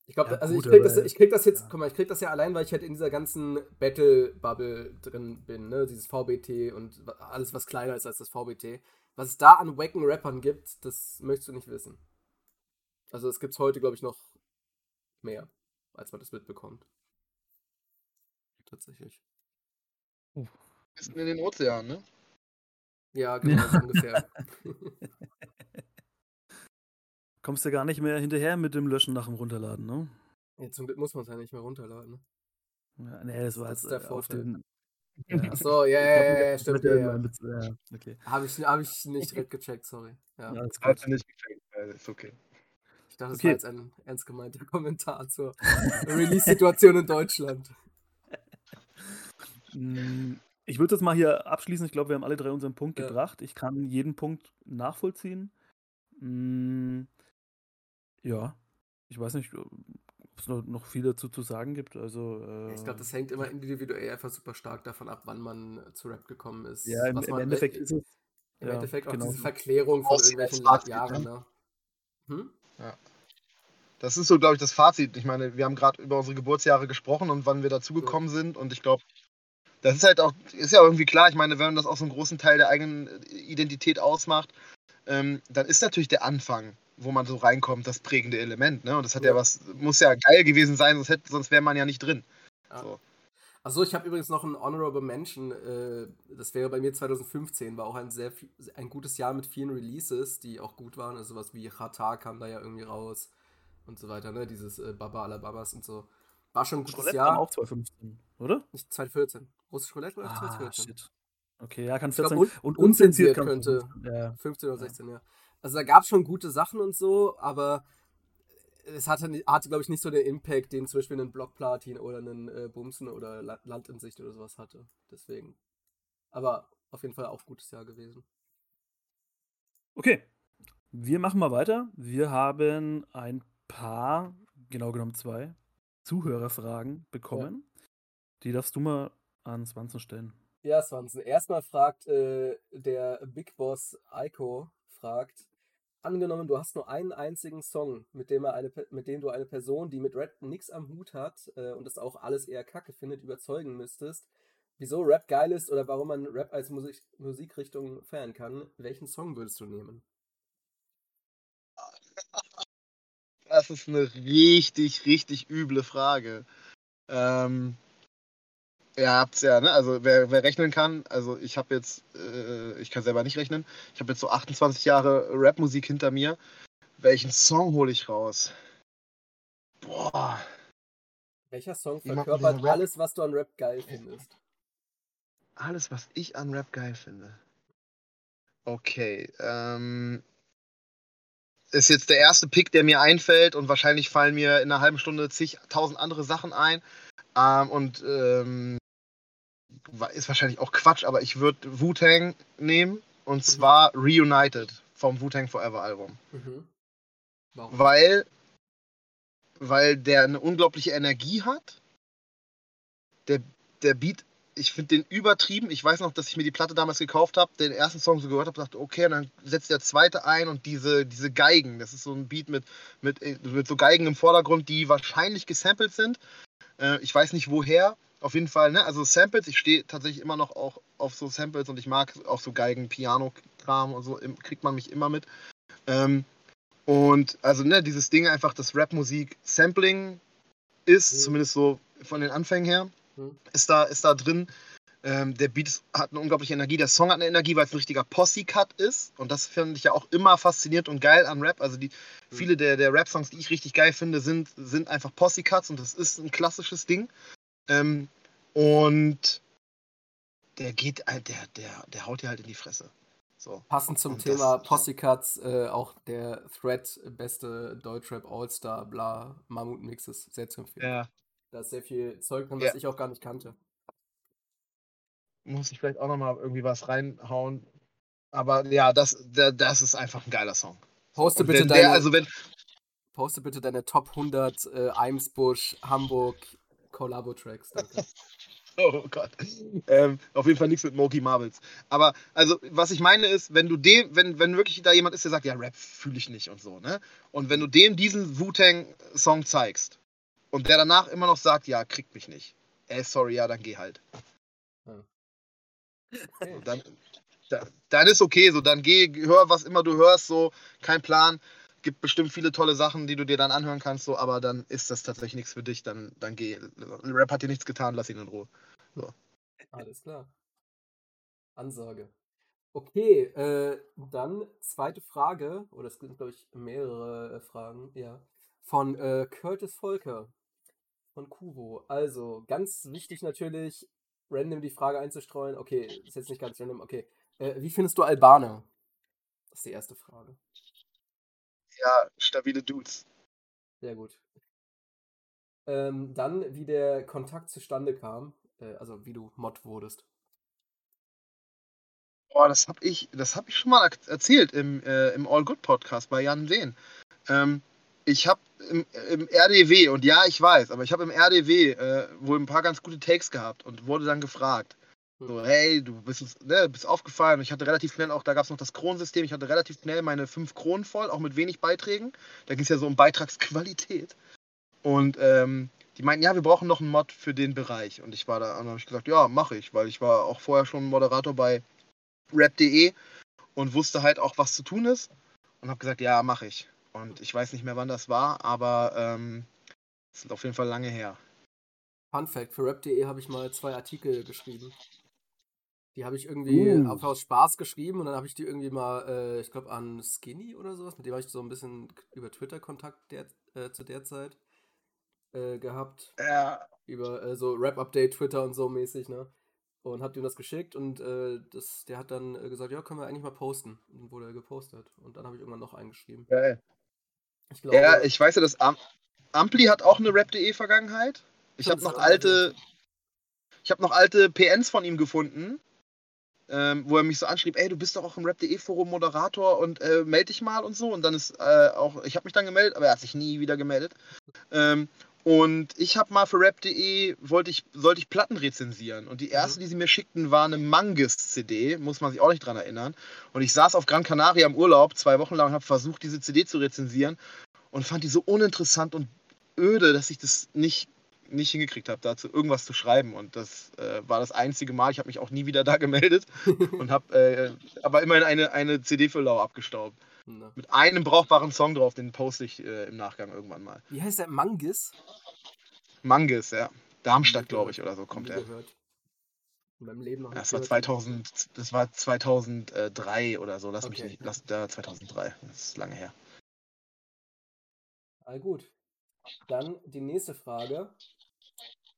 ich glaube, Ja, also gut, ich krieg, das, ich krieg das jetzt, ja. guck mal, ich krieg das ja allein, weil ich halt in dieser ganzen Battle-Bubble drin bin, ne? Dieses VBT und alles, was kleiner ist als das VBT. Was es da an wacken Rappern gibt, das möchtest du nicht wissen. Also es gibt's heute, glaube ich, noch mehr, als man das mitbekommt. Tatsächlich. Bisschen in den Ozean, ne? Ja, genau, so ungefähr. Kommst du gar nicht mehr hinterher mit dem Löschen nach dem Runterladen, ne? Ja, zum Glück muss man es ja nicht mehr runterladen. Ne? Ja, nee, das war Das jetzt ist der äh, Vorteil. den. Ach so, ja, ja, ja, ja, stimmt. Ja, ja. Ja, okay. Habe ich, hab ich nicht direkt gecheckt, sorry. Ja. Ja, alles Hat nicht gecheckt. Ja, ist okay. Ich dachte, das Okay. war jetzt ein ernst gemeinter Kommentar zur Release-Situation in Deutschland. Mm, Ich würde das mal hier abschließen. Ich glaube, wir haben alle drei unseren Punkt Ja. gebracht. Ich kann jeden Punkt nachvollziehen. Mm, Ja, ich weiß nicht, ob es noch, viel dazu zu sagen gibt. Also, äh, Ich glaube, das hängt immer individuell einfach super stark davon ab, wann man zu Rap gekommen ist. ja, im, was im man, Endeffekt äh, ist es. Im ja, Endeffekt auch genau. diese Verklärung von Aus- irgendwelchen Jahren, ne? Hm? Das ist so, glaube ich, das Fazit. Ich meine, wir haben gerade über unsere Geburtsjahre gesprochen und wann wir dazugekommen sind. Und ich glaube, das ist halt auch, ist ja irgendwie klar. Ich meine, wenn das auch so einen großen Teil der eigenen Identität ausmacht, ähm, dann ist natürlich der Anfang wo man so reinkommt, das prägende Element, ne? Und das hat ja, Ja. was, muss ja geil gewesen sein, sonst, hätte- sonst wäre man ja nicht drin. Ja. So. Achso, ich habe übrigens noch ein Honorable Mention. Äh, das wäre bei mir 2015, war auch ein sehr viel, ein gutes Jahr mit vielen Releases, die auch gut waren. Also sowas wie Chata kam da ja irgendwie raus und so weiter, ne? Dieses äh, Baba Alababas und so. War schon ein gutes Jahr. auch 2015, oder? Nicht 2014. Russisch Roulette oder Ah, 2014? shit. Okay, ja, kann Ich glaub, 14. un- und unzensiert könnte. 15, Ja. 15 oder Ja. 16, ja. Also da gab es schon gute Sachen und so, aber es hatte, hatte glaube ich, nicht so den Impact, den zum Beispiel ein Blockplatin oder einen äh, Bumsen oder La Land in Sicht oder sowas hatte. Deswegen. Aber auf jeden Fall auch gutes Jahr gewesen. Okay, wir machen mal weiter. Wir haben ein paar, genau genommen zwei, Zuhörerfragen bekommen. Die darfst du mal an Swanson stellen. Ja, Swanson. Erstmal fragt äh, der Big Boss Aiko, fragt, angenommen, du hast nur einen einzigen Song, mit dem, er eine, mit dem du eine Person, die mit Rap nichts am Hut hat äh, und das auch alles eher kacke findet, überzeugen müsstest, wieso Rap geil ist oder warum man Rap als Musik Musikrichtung feiern kann, welchen Song würdest du nehmen? Das ist eine richtig, richtig üble Frage. Ähm, ihr habt's ja, ne? Also wer, wer rechnen kann, also ich habe jetzt, äh, ich kann selber nicht rechnen, ich habe jetzt so 28 Jahre Rapmusik hinter mir. Welchen Song hole ich raus? Boah. Welcher Song verkörpert alles, was du an Rap geil findest? Alles, was ich an Rap geil finde. Okay, ähm, ist jetzt der erste Pick, der mir einfällt und wahrscheinlich fallen mir in einer halben Stunde zigtausend andere Sachen ein. Ähm, und ähm, ist wahrscheinlich auch Quatsch, aber ich würde Wu-Tang nehmen und zwar Reunited vom Wu-Tang Forever Album. Mhm. Warum? Weil, weil der eine unglaubliche Energie hat. Der, der Beat, ich finde den übertrieben. Ich weiß noch, dass ich mir die Platte damals gekauft habe, den ersten Song so gehört habe, dachte, okay, und dann setzt der zweite ein und diese, diese Geigen, das ist so ein Beat mit, mit, mit so Geigen im Vordergrund, die wahrscheinlich gesampelt sind. Äh, ich weiß nicht woher. Auf jeden Fall, ne? Also Samples, ich stehe tatsächlich immer noch auch auf so Samples und ich mag auch so Geigen, Piano-Kram und so, kriegt man mich immer mit. Ähm, und also, ne, dieses Ding einfach, dass Rapmusik Sampling ist, Mhm. zumindest so von den Anfängen her, Mhm. ist, da, ist da drin. Ähm, der Beat hat eine unglaubliche Energie, der Song hat eine Energie, weil es ein richtiger Posse-Cut ist. Und das finde ich ja auch immer faszinierend und geil an Rap. Also die, Mhm. viele der, der Rap-Songs, die ich richtig geil finde, sind, sind einfach Posse-Cuts und das ist ein klassisches Ding. Ähm, und der geht, halt- der, der, der haut dir halt in die Fresse. So. Passend zum Und Thema Possycuts, äh, auch der Thread, beste Deutschrap All-Star, bla, Mammut-Mix ist sehr zu empfehlen. Ja. Da ist sehr viel Zeug drin, Ja. was ich auch gar nicht kannte. muss ich vielleicht auch nochmal irgendwie was reinhauen. Aber ja, das, der, das ist einfach ein geiler Song. Poste bitte, wenn deine, der, also wenn, poste bitte deine Top 100 äh, Eimsbusch, Hamburg Collabo-Tracks. Danke. oh Gott, ähm, auf jeden Fall nichts mit Moki Marbles. Aber also, was ich meine ist, wenn du dem, wenn, wenn wirklich da jemand ist, der sagt, ja, Rap fühle ich nicht und so, ne? Und wenn du dem diesen Wu-Tang-Song zeigst und der danach immer noch sagt, ja, kriegt mich nicht. Ey, sorry, ja, dann geh halt. Okay. Dann, da, dann ist okay, so dann geh, hör was immer du hörst, so kein Plan. Gibt bestimmt viele tolle Sachen, die du dir dann anhören kannst, so, aber dann ist das tatsächlich nichts für dich, dann, dann geh. Rap hat dir nichts getan, lass ihn in Ruhe. Alles klar. Ansage. Okay, äh, dann zweite Frage, oder es sind, glaube ich, mehrere äh, Fragen, ja. Von äh, Curtis Volker von Kuvo. Also, ganz wichtig natürlich, random die Frage einzustreuen. Okay, ist jetzt nicht ganz random, okay. Äh, wie findest du Albaner? Das ist die erste Frage. Ja, stabile Dudes. Sehr gut. Ähm, dann, wie der Kontakt zustande kam, äh, also wie du Mod wurdest. Boah, das hab ich, das hab ich schon mal er- erzählt im, äh, im All Good Podcast bei Jan Sehn. Ähm, ich habe im, im RDW, und ja, ich weiß, aber ich habe im RDW äh, wohl ein paar ganz gute Takes gehabt und wurde dann gefragt. So, hey, du bist, ne, bist aufgefallen. Ich hatte relativ schnell auch, da gab es noch das Kronensystem, ich hatte relativ schnell meine fünf Kronen voll, auch mit wenig Beiträgen. Da ging es ja so um Beitragsqualität. Und ähm, die meinten, ja, wir brauchen noch einen Mod für den Bereich. Und ich war da, und habe ich gesagt, ja, mache ich, weil ich war auch vorher schon Moderator bei rap.de und wusste halt auch, was zu tun ist. Und habe gesagt, ja, mache ich. Und ich weiß nicht mehr, wann das war, aber ähm, es ist auf jeden Fall lange her. Fun Fact: Für rap.de habe ich mal zwei Artikel geschrieben. Die habe ich irgendwie Uh. einfach aus Spaß geschrieben und dann habe ich die irgendwie mal, äh, ich glaube, an Skinny oder sowas, mit dem habe ich so ein bisschen über Twitter Kontakt der, äh, zu der Zeit äh, gehabt. Ja, Über äh, so Rap-Update, Twitter und so mäßig, ne? Und hab ihm das geschickt und äh, das, der hat dann äh, gesagt, ja, können wir eigentlich mal posten. Und dann wurde er gepostet. Und dann habe ich irgendwann noch eingeschrieben. geil. Ich glaube, Ja, ich weiß ja, dass Am Ampli hat auch eine Rap.de-Vergangenheit. Ich Stimmt, habe noch alte, ich habe noch alte PNs von ihm gefunden, ähm, wo er mich so anschrieb, ey, du bist doch auch im Rap.de-Forum Moderator und äh, melde dich mal und so. Und dann ist äh, auch, ich habe mich dann gemeldet, aber er hat sich nie wieder gemeldet. Ähm, und ich habe mal für Rap.de, wollte ich, sollte ich Platten rezensieren. Und die erste, Mhm. die sie mir schickten, war eine Mangus-CD, muss man sich auch nicht dran erinnern. Und ich saß auf Gran Canaria im Urlaub zwei Wochen lang und habe versucht, diese CD zu rezensieren und fand die so uninteressant und öde, dass ich das nicht, nicht hingekriegt habe, dazu irgendwas zu schreiben. Und das äh, war das einzige Mal. Ich habe mich auch nie wieder da gemeldet und habe äh, aber immerhin eine, eine CD für Lau abgestaubt. Na. Mit einem brauchbaren Song drauf, den poste ich äh, im Nachgang irgendwann mal. Wie heißt der? Mangis? Mangus, ja. Darmstadt, glaube ich, oder so kommt er. gehört. In meinem Leben noch Das war gehört. 2000, das war 2003 oder so. Lass mich Okay. nicht, lass da 2003. Das ist lange her. Ah, gut. Dann die nächste Frage.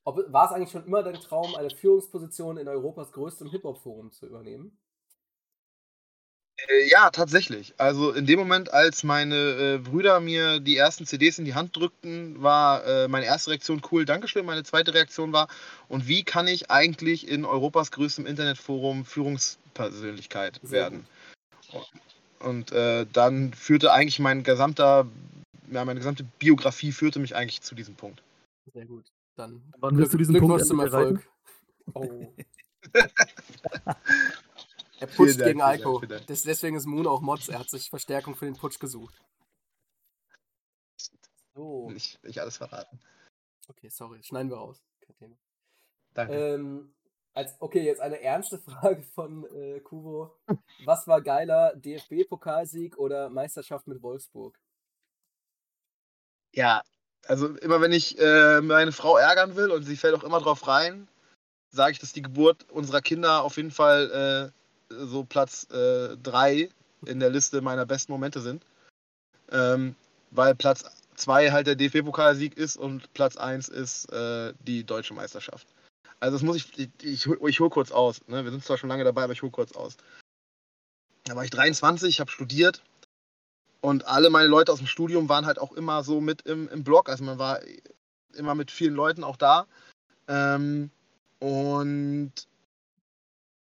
Ob, war es eigentlich schon immer dein Traum, eine Führungsposition in Europas größtem Hip-Hop-Forum zu übernehmen? Äh, ja, tatsächlich. Also in dem Moment, als meine äh, Brüder mir die ersten CDs in die Hand drückten, war äh, meine erste Reaktion cool, Dankeschön. Meine zweite Reaktion war, und wie kann ich eigentlich in Europas größtem Internetforum Führungspersönlichkeit Sehr werden? Und äh, dann führte eigentlich mein gesamter, ja, meine gesamte Biografie führte mich eigentlich zu diesem Punkt. Sehr gut. Dann Wann wirst du diesen Glückwunsch Punkt zum Erfolg. Oh. er putscht Dank, gegen Alko. Deswegen ist Moon auch Mods. Er hat sich Verstärkung für den Putsch gesucht. So. Nicht, nicht alles verraten. Okay, sorry. Schneiden wir raus. Kein Thema. Danke. Ähm, als, okay, jetzt eine ernste Frage von äh, Kubo. Was war geiler, DFB-Pokalsieg oder Meisterschaft mit Wolfsburg? Ja, also immer wenn ich äh, meine Frau ärgern will und sie fällt auch immer drauf rein, sage ich, dass die Geburt unserer Kinder auf jeden Fall äh, so Platz 3 in der Liste meiner besten Momente sind. Ähm, weil Platz 2 halt der DFB-Pokalsieg ist und Platz 1 ist äh, die deutsche Meisterschaft. Also das muss ich, ich, ich, ich hole kurz aus. Ne? Wir sind zwar schon lange dabei, aber ich hole kurz aus. Da war ich 23, habe studiert und alle meine Leute aus dem Studium waren halt auch immer so mit im, im Blog. Also man war immer mit vielen Leuten auch da. Ähm, und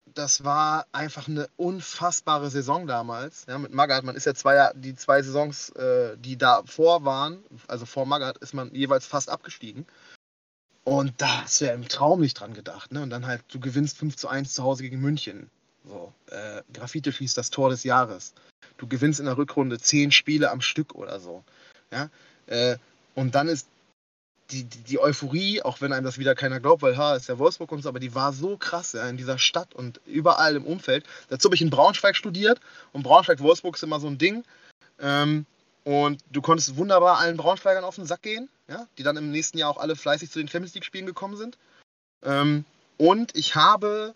das war einfach eine unfassbare Saison damals. Ja, mit Magath, man ist ja zwei, die zwei Saisons, äh, die davor waren, also vor Magath, ist man jeweils fast abgestiegen. Und da hast du ja im Traum nicht dran gedacht. Ne? Und dann halt, du gewinnst 5 zu 1 zu Hause gegen München. So, äh, Graffiti schießt das Tor des Jahres. Du gewinnst in der Rückrunde 10 Spiele am Stück oder so. Ja? Äh, und dann ist die, die, die Euphorie, auch wenn einem das wieder keiner glaubt, weil ha, ist ja Wolfsburg und so, aber die war so krass ja, in dieser Stadt und überall im Umfeld. Dazu habe ich in Braunschweig studiert und Braunschweig-Wolfsburg ist immer so ein Ding. Ähm, und du konntest wunderbar allen Braunschweigern auf den Sack gehen, ja, die dann im nächsten Jahr auch alle fleißig zu den Champions League-Spielen gekommen sind. Ähm, und ich habe,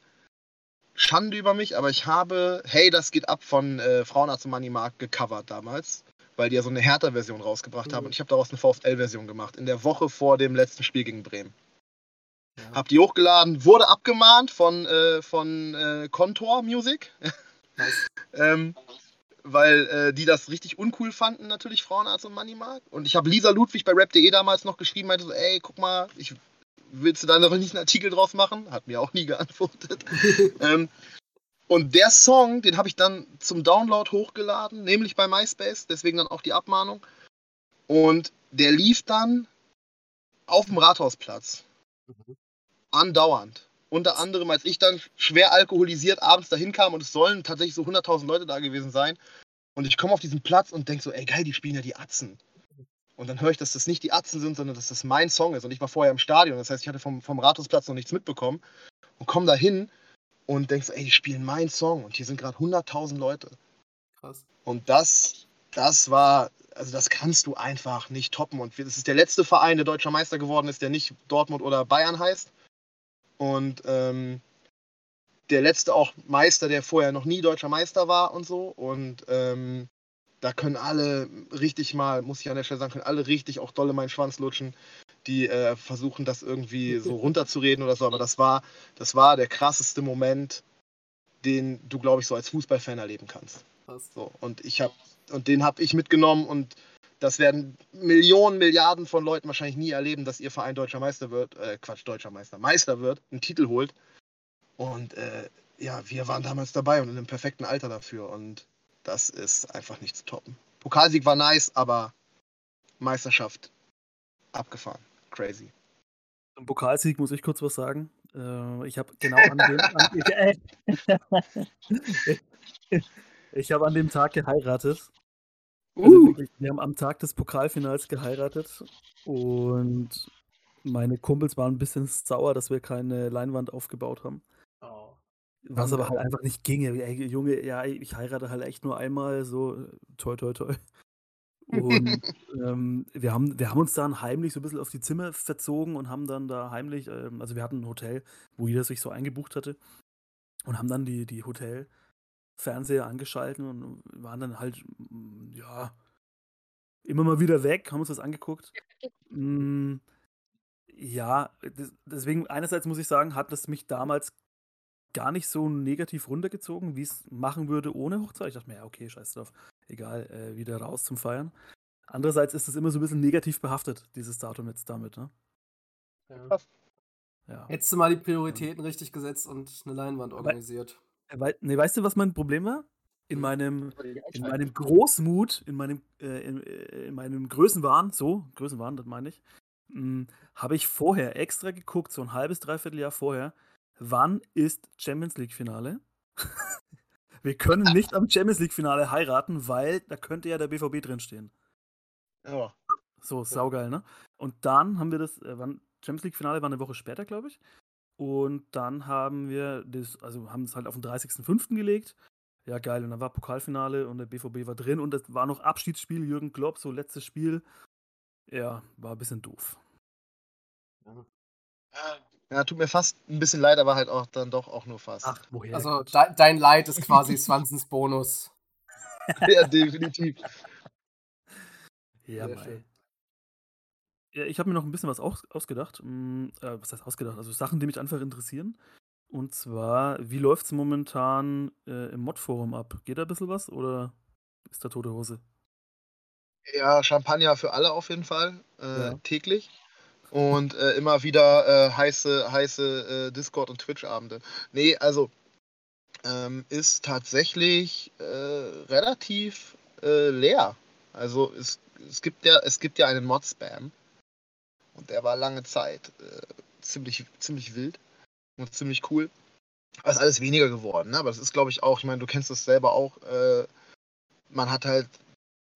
Schande über mich, aber ich habe Hey, das geht ab von äh, Frauenarzt und Money Mark gecovert damals, weil die ja so eine Hertha-Version rausgebracht haben Mhm. und ich habe daraus eine VfL-Version gemacht, in der Woche vor dem letzten Spiel gegen Bremen. Ja. Hab die hochgeladen, wurde abgemahnt von, äh, von äh, Contour Music, Nice. ähm, weil äh, die das richtig uncool fanden, natürlich Frauenarzt und Moneymark. Und ich habe Lisa Ludwig bei rap.de damals noch geschrieben, meinte so, ey, guck mal, ich, willst du da noch nicht einen Artikel draus machen? Hat mir auch nie geantwortet. ähm, und der Song, den habe ich dann zum Download hochgeladen, nämlich bei MySpace, deswegen dann auch die Abmahnung. Und der lief dann auf dem Rathausplatz Mhm. andauernd. Unter anderem, als ich dann schwer alkoholisiert abends dahin kam und es sollen tatsächlich so 100.000 Leute da gewesen sein. Und ich komme auf diesen Platz und denke so, ey geil, die spielen ja die Atzen. Und dann höre ich, dass das nicht die Atzen sind, sondern dass das mein Song ist. Und ich war vorher im Stadion. Das heißt, ich hatte vom, vom Rathausplatz noch nichts mitbekommen. Und komme da hin und denke so, ey, die spielen meinen Song. Und hier sind gerade 100.000 Leute. Krass. Und das, das war, also das kannst du einfach nicht toppen. Und es ist der letzte Verein, der deutscher Meister geworden ist, der nicht Dortmund oder Bayern heißt. Und ähm, der letzte auch Meister, der vorher noch nie deutscher Meister war und so. Und ähm, da können alle richtig mal, muss ich an der Stelle sagen, können alle richtig auch dolle meinen Schwanz lutschen, die äh, versuchen, das irgendwie so runterzureden oder so. Aber das war, das war der krasseste Moment, den du, glaube ich, so als Fußballfan erleben kannst. So, und ich habe und den habe ich mitgenommen und das werden Millionen, Milliarden von Leuten wahrscheinlich nie erleben, dass ihr Verein deutscher Meister wird, äh, Quatsch, deutscher Meister, Meister wird, einen Titel holt. Und äh, ja, wir waren damals dabei und in einem perfekten Alter dafür. Und das ist einfach nicht zu toppen. Pokalsieg war nice, aber Meisterschaft abgefahren. Crazy. Zum Pokalsieg muss ich kurz was sagen. Äh, ich habe genau an dem. An, ich habe an dem Tag geheiratet. Also Uh. wirklich, wir haben am Tag des Pokalfinals geheiratet und meine Kumpels waren ein bisschen sauer, dass wir keine Leinwand aufgebaut haben. Was aber halt einfach nicht ginge. Ey, Junge, ja, ich heirate halt echt nur einmal, so toi toi toi. Und ähm, wir, haben, wir haben uns dann heimlich so ein bisschen auf die Zimmer verzogen und haben dann da heimlich, ähm, also wir hatten ein Hotel, wo jeder sich so eingebucht hatte und haben dann die, die Hotel-Fernseher angeschalten und waren dann halt, mm, ja, immer mal wieder weg, haben uns das angeguckt. Mm, ja, des- deswegen einerseits muss ich sagen, hat das mich damals gar nicht so negativ runtergezogen, wie es machen würde ohne Hochzeit. Ich dachte mir, ja, okay, scheiß drauf, egal, äh, wieder raus zum Feiern. Andererseits ist es immer so ein bisschen negativ behaftet, dieses Datum jetzt damit, ne? Ja. Ja. Hättest du mal die Prioritäten richtig gesetzt und eine Leinwand organisiert. Äh, wei nee, weißt du, was mein Problem war? In Hm. meinem, in meinem Großmut, in meinem, äh, in, äh, in meinem Größenwahn, so, Größenwahn, das meine ich, mh, habe ich vorher extra geguckt, so ein halbes, dreiviertel Jahr vorher, wann ist Champions League-Finale? Wir können nicht am Champions League-Finale heiraten, weil da könnte ja der BVB drinstehen. Ja. So, saugeil, ne? Und dann haben wir das, äh, wann, Champions League-Finale war eine Woche später, glaube ich. Und dann haben wir das, also haben es halt auf den 30.05. gelegt. Ja, geil. Und dann war Pokalfinale und der BVB war drin und es war noch Abschiedsspiel, Jürgen Klopp, so letztes Spiel. Ja, war ein bisschen doof. Ja, tut mir fast ein bisschen leid, aber halt auch dann doch auch nur fast. Ach, woher? Also de dein Leid ist quasi Swansons Bonus. Ja, definitiv. ja. Ja, ich habe mir noch ein bisschen was aus, ausgedacht. Mm, äh, was heißt ausgedacht? Also Sachen, die mich einfach interessieren. Und zwar, wie läuft es momentan äh, im Mod-Forum ab? Geht da ein bisschen was oder ist da tote Hose? Ja, Champagner für alle auf jeden Fall. Äh, Ja. Täglich. Und äh, immer wieder äh, heiße, heiße äh, Discord- und Twitch-Abende. Nee, also ähm, ist tatsächlich äh, relativ äh, leer. Also es, es, gibt ja, es gibt ja einen Mod-Spam. Und der war lange Zeit äh, ziemlich, ziemlich wild und ziemlich cool. Aber ist alles weniger geworden. Ne? Aber das ist, glaube ich, auch, ich meine, du kennst das selber auch. Man hat halt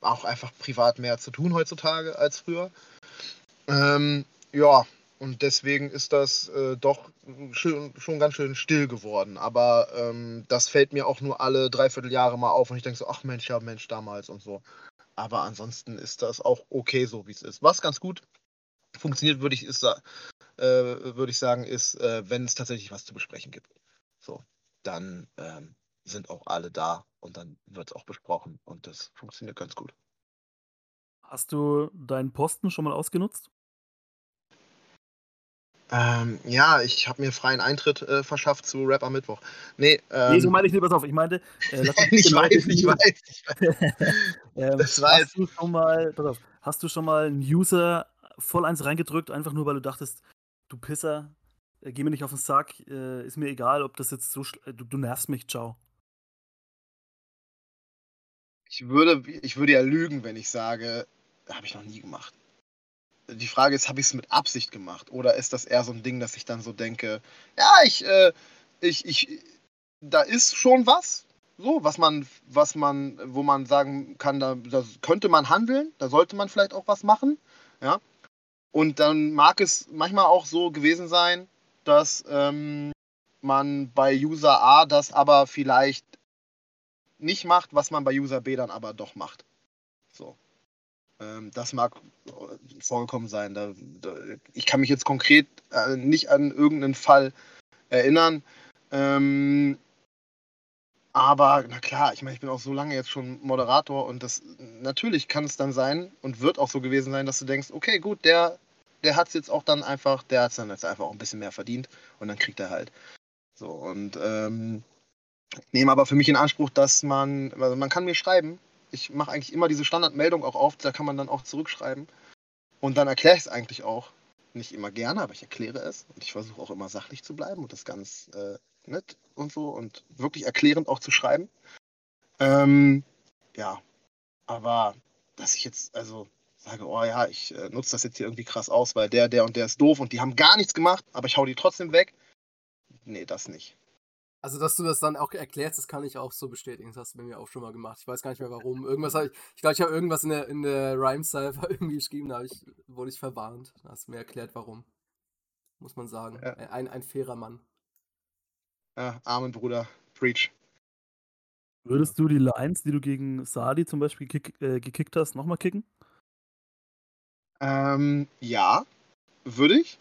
auch einfach privat mehr zu tun heutzutage als früher. Ähm, ja, und deswegen ist das äh, doch schön, schon ganz schön still geworden. Aber ähm, das fällt mir auch nur alle dreiviertel Jahre mal auf und ich denke so, ach Mensch, ja Mensch, damals und so. Aber ansonsten ist das auch okay so, wie es ist. Was ganz gut funktioniert, würde ich, äh, würde ich sagen, ist, äh, wenn es tatsächlich was zu besprechen gibt. So, dann ähm, sind auch alle da und dann wird es auch besprochen und das funktioniert ganz gut. Hast du deinen Posten schon mal ausgenutzt? Ähm, ja, ich habe mir freien Eintritt äh, verschafft zu Rap am Mittwoch. Nee, ähm, nee, so meine ich nicht, pass auf. Ich meinte, äh, lass mich ich weiß, ich weiß, ich weiß. ähm, Das war hast du schon mal, pass auf, hast du schon mal einen User voll eins reingedrückt, einfach nur weil du dachtest, du Pisser, äh, geh mir nicht auf den Sack, äh, ist mir egal, ob das jetzt so, äh, du, du nervst mich, ciao. Ich würde, ich würde ja lügen, wenn ich sage, habe ich noch nie gemacht. Die Frage ist, habe ich es mit Absicht gemacht? Oder ist das eher so ein Ding, dass ich dann so denke, ja, ich, äh, ich, ich, da ist schon was, so, was man, was man, wo man sagen kann, da, da könnte man handeln, da sollte man vielleicht auch was machen, ja. Und dann mag es manchmal auch so gewesen sein, dass ähm, man bei User A das aber vielleicht nicht macht, was man bei User B dann aber doch macht. So. Ähm, das mag vorgekommen sein. Da, da, ich kann mich jetzt konkret äh, nicht an irgendeinen Fall erinnern. Ähm, aber na klar, ich meine, ich bin auch so lange jetzt schon Moderator und das natürlich kann es dann sein und wird auch so gewesen sein, dass du denkst, okay, gut, der, der hat es jetzt auch dann einfach, der hat es dann jetzt einfach auch ein bisschen mehr verdient und dann kriegt er halt. So und ähm, nehme aber für mich in Anspruch, dass man, also man kann mir schreiben, ich mache eigentlich immer diese Standardmeldung auch auf, da kann man dann auch zurückschreiben. Und dann erkläre ich es eigentlich auch. Nicht immer gerne, aber ich erkläre es. Und ich versuche auch immer sachlich zu bleiben und das ganz äh, nett und so und wirklich erklärend auch zu schreiben. Ähm, ja, aber dass ich jetzt also sage, oh ja, ich äh, nutze das jetzt hier irgendwie krass aus, weil der, der und der ist doof und die haben gar nichts gemacht, aber ich hau die trotzdem weg. Nee, das nicht. Also, dass du das dann auch erklärst, das kann ich auch so bestätigen. Das hast du bei mir auch schon mal gemacht. Ich weiß gar nicht mehr warum. Irgendwas habe ich, ich glaube, ich habe irgendwas in der, in der Rhyme-Cypher irgendwie geschrieben, da ich, wurde ich verwarnt. Da hast du mir erklärt, warum. Muss man sagen. Ja. Ein, ein fairer Mann. Ja, armen Bruder. Preach. Würdest du die Lines, die du gegen Sadi zum Beispiel kick, äh, gekickt hast, nochmal kicken? Ähm, ja, würde ich.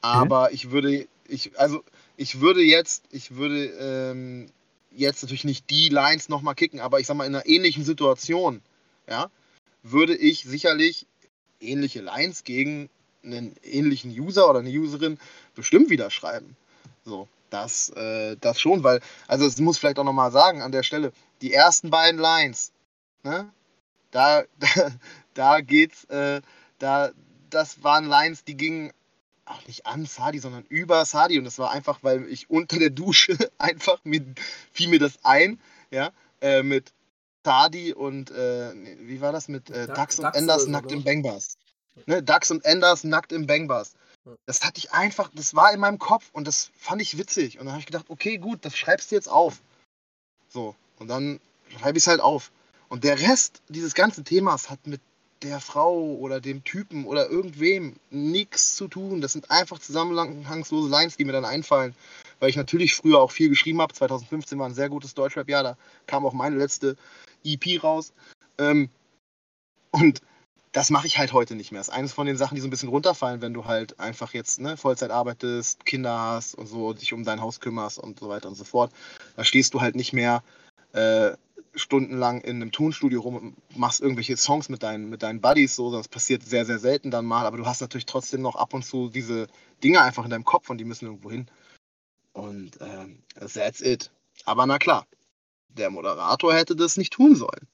Aber okay. ich würde, ich, also ich würde jetzt, ich würde ähm, jetzt natürlich nicht die Lines nochmal kicken, aber ich sag mal, in einer ähnlichen Situation, ja, würde ich sicherlich ähnliche Lines gegen einen ähnlichen User oder eine Userin bestimmt wieder schreiben. So, das, äh, das schon, weil, also es muss vielleicht auch nochmal sagen an der Stelle, die ersten beiden Lines, ne, da, da, da geht's, äh, da, das waren Lines, die gingen auch nicht an Sadi, sondern über Sadi. Und das war einfach, weil ich unter der Dusche einfach, mir, fiel mir das ein, ja, äh, mit Sadi und, äh, wie war das, mit äh, Dax, und Enders nackt oder? im Bangbars. Ne, Dax und Enders nackt im Bangbars. Das hatte ich einfach, das war in meinem Kopf und das fand ich witzig. Und dann habe ich gedacht, okay, gut, das schreibst du jetzt auf. So, und dann schreibe ich es halt auf. Und der Rest dieses ganzen Themas hat mit der Frau oder dem Typen oder irgendwem nichts zu tun. Das sind einfach zusammenhangslose Lines, die mir dann einfallen. Weil ich natürlich früher auch viel geschrieben habe. 2015 war ein sehr gutes Deutschrap-Jahr. Da kam auch meine letzte EP raus. Ähm, und das mache ich halt heute nicht mehr. Das ist eines von den Sachen, die so ein bisschen runterfallen, wenn du halt einfach jetzt ne, Vollzeit arbeitest, Kinder hast und so, dich um dein Haus kümmerst und so weiter und so fort. Da stehst du halt nicht mehr äh, stundenlang in einem Tonstudio rum und machst irgendwelche Songs mit deinen, mit deinen Buddies, so, das passiert sehr, sehr selten dann mal, aber du hast natürlich trotzdem noch ab und zu diese Dinge einfach in deinem Kopf und die müssen irgendwo hin. Und ähm, that's it. Aber na klar, der Moderator hätte das nicht tun sollen.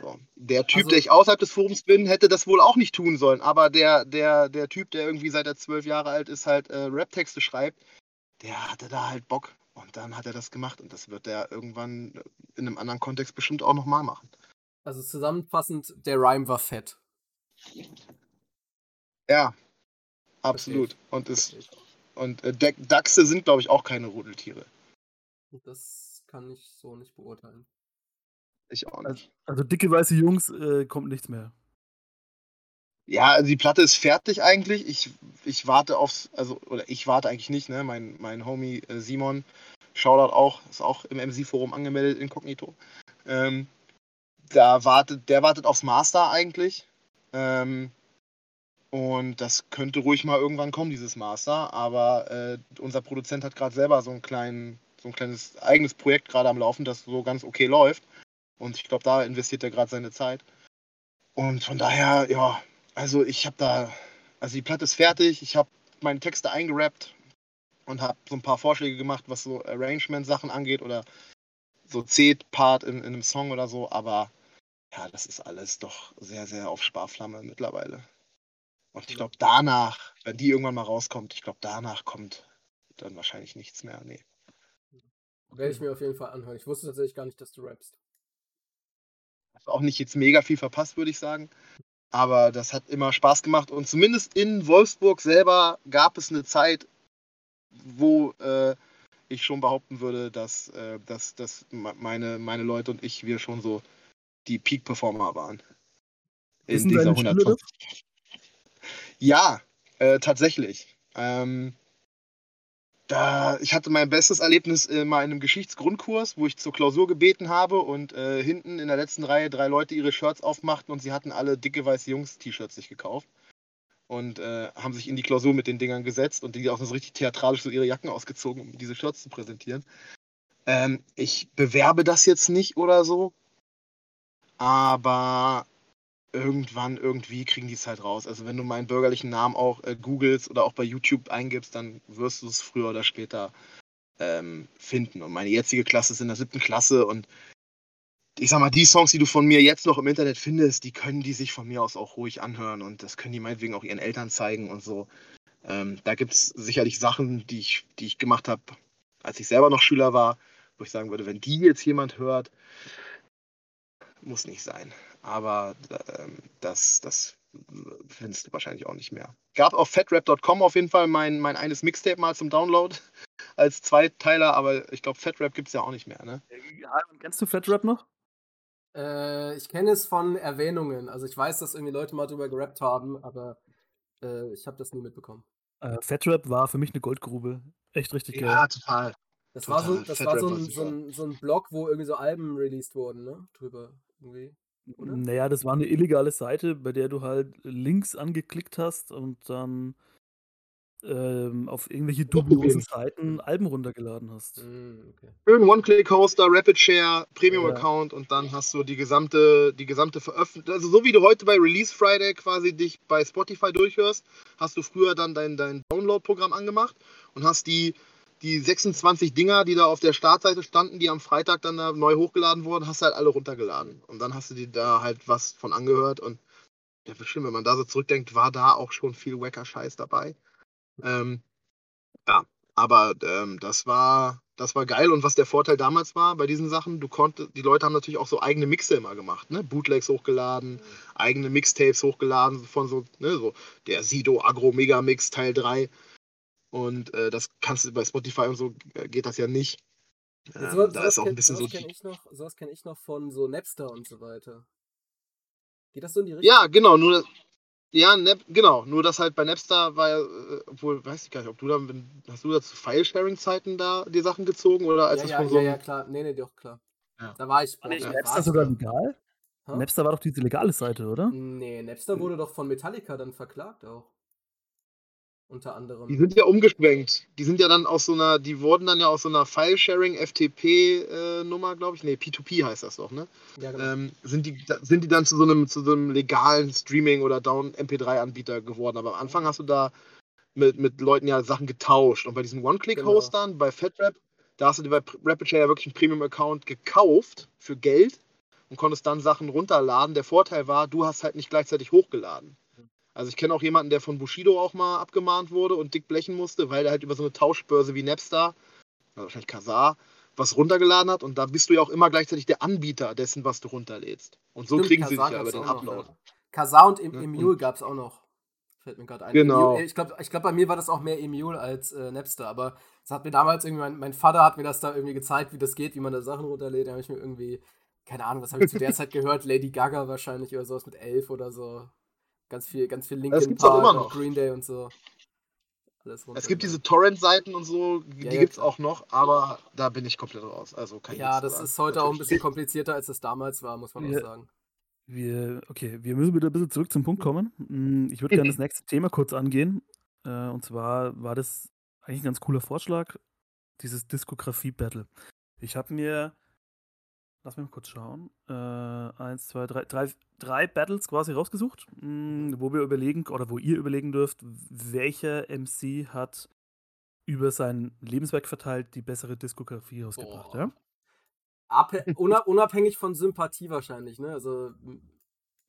So. Der Typ, also, der ich außerhalb des Forums bin, hätte das wohl auch nicht tun sollen. Aber der, der, der Typ, der irgendwie seit er zwölf Jahre alt ist, halt äh, Rap-Texte schreibt, der hatte da halt Bock. Und dann hat er das gemacht und das wird er irgendwann in einem anderen Kontext bestimmt auch nochmal machen. Also zusammenfassend, der Rhyme war fett. Ja, absolut. Und, es, und äh, Dachse sind, glaube ich, auch keine Rudeltiere. Das kann ich so nicht beurteilen. Ich auch nicht. Also, also dicke weiße Jungs äh, kommt nichts mehr. Ja, also die Platte ist fertig eigentlich. Ich, ich warte aufs, also, oder ich warte eigentlich nicht, ne? Mein, mein Homie äh, Simon, Shoutout auch, ist auch im MC-Forum angemeldet, inkognito. Ähm, da wartet, der wartet aufs Master eigentlich. Ähm, und das könnte ruhig mal irgendwann kommen, dieses Master. Aber äh, unser Produzent hat gerade selber so, einen kleinen, so ein kleines eigenes Projekt gerade am Laufen, das so ganz okay läuft. Und ich glaube, da investiert er gerade seine Zeit. Und von daher, ja, also ich habe da, also die Platte ist fertig, ich habe meine Texte eingerappt und habe so ein paar Vorschläge gemacht, was so Arrangement-Sachen angeht oder so C-Part in, in einem Song oder so, aber ja, das ist alles doch sehr, sehr auf Sparflamme mittlerweile. Und ich glaube, danach, wenn die irgendwann mal rauskommt, ich glaube, danach kommt dann wahrscheinlich nichts mehr. Nee. Werde ich mir auf jeden Fall anhören. Ich wusste tatsächlich gar nicht, dass du rappst. Hast auch nicht jetzt mega viel verpasst, würde ich sagen. Aber das hat immer Spaß gemacht. Und zumindest in Wolfsburg selber gab es eine Zeit, wo äh, ich schon behaupten würde, dass, äh, dass, dass meine, meine Leute und ich, wir schon so die Peak-Performer waren. In dieser 120. Ja, äh, tatsächlich. Ähm, da, ich hatte mein bestes Erlebnis äh, mal in einem Geschichtsgrundkurs, wo ich zur Klausur gebeten habe und äh, hinten in der letzten Reihe drei Leute ihre Shirts aufmachten und sie hatten alle dicke weiße Jungs-T-Shirts sich gekauft und äh, haben sich in die Klausur mit den Dingern gesetzt und die auch so richtig theatralisch so ihre Jacken ausgezogen, um diese Shirts zu präsentieren. Ähm, ich bewerbe das jetzt nicht oder so, aber irgendwann, irgendwie kriegen die es halt raus. Also wenn du meinen bürgerlichen Namen auch äh, googelst oder auch bei YouTube eingibst, dann wirst du es früher oder später ähm, finden. Und meine jetzige Klasse ist in der siebten Klasse und ich sag mal, die Songs, die du von mir jetzt noch im Internet findest, die können die sich von mir aus auch ruhig anhören und das können die meinetwegen auch ihren Eltern zeigen und so. Ähm, da gibt es sicherlich Sachen, die ich, die ich gemacht habe, als ich selber noch Schüler war, wo ich sagen würde, wenn die jetzt jemand hört, muss nicht sein. Aber ähm, das, das findest du wahrscheinlich auch nicht mehr. Gab auf fatrap.com auf jeden Fall mein, mein eines Mixtape mal zum Download als Zweiteiler, aber ich glaube, Fatrap gibt es ja auch nicht mehr, ne? Ja, kennst du Fatrap noch? Äh, ich kenne es von Erwähnungen. Also ich weiß, dass irgendwie Leute mal drüber gerappt haben, aber äh, ich habe das nie mitbekommen. Äh, Fatrap war für mich eine Goldgrube. Echt richtig geil. Ja, total. Das Total. war so, das Fat war so ein, so, ein, so ein Blog, wo irgendwie so Alben released wurden, ne? Drüber irgendwie. Oder? Naja, das war eine illegale Seite, bei der du halt Links angeklickt hast und dann ähm, auf irgendwelche dubiosen Seiten Alben runtergeladen hast. Mm, okay. Schön One-Click-Hoster, Rapid Share, Ja. Premium-Account und dann hast du die gesamte, die gesamte Veröffentlichung. Also so wie du heute bei Release Friday quasi dich bei Spotify durchhörst, hast du früher dann dein, dein Download-Programm angemacht und hast die, die 26 Dinger, die da auf der Startseite standen, die am Freitag dann da neu hochgeladen wurden, hast du halt alle runtergeladen. Und dann hast du dir da halt was von angehört und ja, bestimmt, wenn man da so zurückdenkt, war da auch schon viel wacker Scheiß dabei. Ähm, ja, aber ähm, das war das war geil und was der Vorteil damals war bei diesen Sachen, du konntest, die Leute haben natürlich auch so eigene Mixe immer gemacht, ne? Bootlegs hochgeladen, eigene Mixtapes hochgeladen von so, ne, so der Sido Agro Mega Mix Teil 3 und äh, das kannst du bei Spotify und so äh, geht das ja nicht. Ähm, Ja, sowas, da ist auch kenn, ein bisschen so kenne ich noch, sowas kenn ich noch von so Napster und so weiter. Geht das so in die Richtung? Ja, genau, nur ja, Nap, genau, nur das halt bei Napster war ja, äh, obwohl, weiß ich gar nicht, ob du da, hast du da zu File-Sharing-Zeiten da die Sachen gezogen oder als ja, es ja, von ja, so ja, klar. Nee, nee, doch, klar. Ja. Da war ich. War nicht boah, Napster sogar legal? Hä? Napster war doch diese legale Seite, oder? Nee, Napster wurde doch von Metallica dann verklagt auch. Unter anderem. Die sind ja umgeschwenkt. Die sind ja dann aus so einer, die wurden dann ja aus so einer File-Sharing FTP-Nummer, glaube ich. Nee, P2P heißt das doch, ne? ja, genau. Ähm, sind, die, sind die dann zu so einem, zu so einem legalen Streaming- oder Down-MP3-Anbieter geworden. Aber am Anfang hast du da mit, mit Leuten ja Sachen getauscht. Und bei diesen One-Click-Hostern, bei FatRap, da hast du dir bei RapidShare ja wirklich einen Premium-Account gekauft für Geld und konntest dann Sachen runterladen. Der Vorteil war, du hast halt nicht gleichzeitig hochgeladen. Also ich kenne auch jemanden, der von Bushido auch mal abgemahnt wurde und dick blechen musste, weil er halt über so eine Tauschbörse wie Napster, also wahrscheinlich Kazaa, was runtergeladen hat und da bist du ja auch immer gleichzeitig der Anbieter dessen, was du runterlädst. Und so Stimmt, kriegen sie Kazaa dich ja über den auch noch, Upload. ja. Kazaa und em Emule gab es auch noch. Fällt mir gerade ein. Genau. Emule, ich glaube, ich glaub, bei mir war das auch mehr Emule als äh, Napster, aber das hat mir damals irgendwie, mein, mein Vater hat mir das da irgendwie gezeigt, wie das geht, wie man da Sachen runterlädt. Da habe ich mir irgendwie, keine Ahnung, was habe ich zu der Zeit gehört? Lady Gaga wahrscheinlich oder sowas mit elf oder so. Ganz viel, ganz viel Linkin gibt's auch Park immer und noch. Green Day und so. Alles Es gibt diese. Torrent-Seiten und so, die Ja, ja, gibt's klar. auch noch, aber da bin ich komplett raus. Also kein Ja, das aber ist heute auch ein natürlich bisschen komplizierter, als es damals war, muss man auch Ja. sagen. Wir, okay, wir müssen wieder ein bisschen zurück zum Punkt kommen. Mm, Ich würde gerne das nächste Thema kurz angehen. Äh, Und zwar war das eigentlich ein ganz cooler Vorschlag, dieses Diskografie-Battle. Ich habe mir, lass mich mal kurz schauen, äh, eins, zwei, drei, drei, drei Battles quasi rausgesucht, mm, wo wir überlegen, oder wo ihr überlegen dürft, welcher MC hat über sein Lebenswerk verteilt die bessere Diskografie rausgebracht. Ja? Abhä- una- unabhängig von Sympathie wahrscheinlich, ne? Also,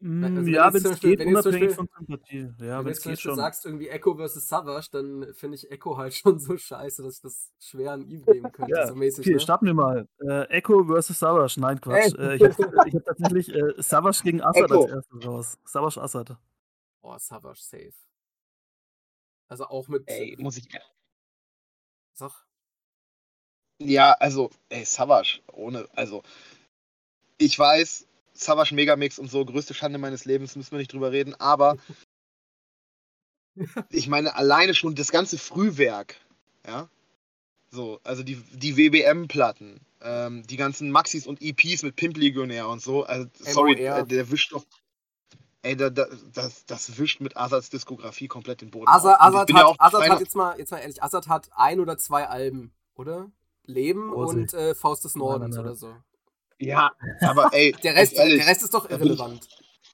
also wenn ja, jetzt wenn es Beispiel- geht, wenn unabhängig Beispiel- von Sympathie. Ja, wenn wenn du jetzt schon. sagst, irgendwie Echo vs. Savage, dann finde ich Echo halt schon so scheiße, dass ich das schwer an ihm geben könnte, Ja, so mäßig. Okay, ne? starten wir mal. Äh, Echo versus Savage. Nein, Quatsch. Äh, ich habe hab tatsächlich äh, Savage gegen Assad Echo. als erstes raus. Savage Assad. Oh, Savage safe. Also auch mit. Ey, muss ich. Sag. Ja, also, ey, Savage, ohne, also, ich weiß, Savage Megamix und so, größte Schande meines Lebens, müssen wir nicht drüber reden, aber ich meine, alleine schon das ganze Frühwerk, ja, So, also die, die WBM-Platten, ähm, die ganzen Maxis und EPs mit Pimp Legionär und so. Also, sorry, MOR. äh, der wischt doch. Ey, da, da, das, das wischt mit Azads Diskografie komplett den Boden. Azad, Azad, bin ja auch hat, Azad hat jetzt mal, jetzt mal ehrlich, Azad hat ein oder zwei Alben, oder? Leben Vorsicht. und äh, Faust des Nordens nein, nein. oder so. Ja, aber ey, Der Rest, ehrlich, der Rest ist doch da bin ich- irrelevant.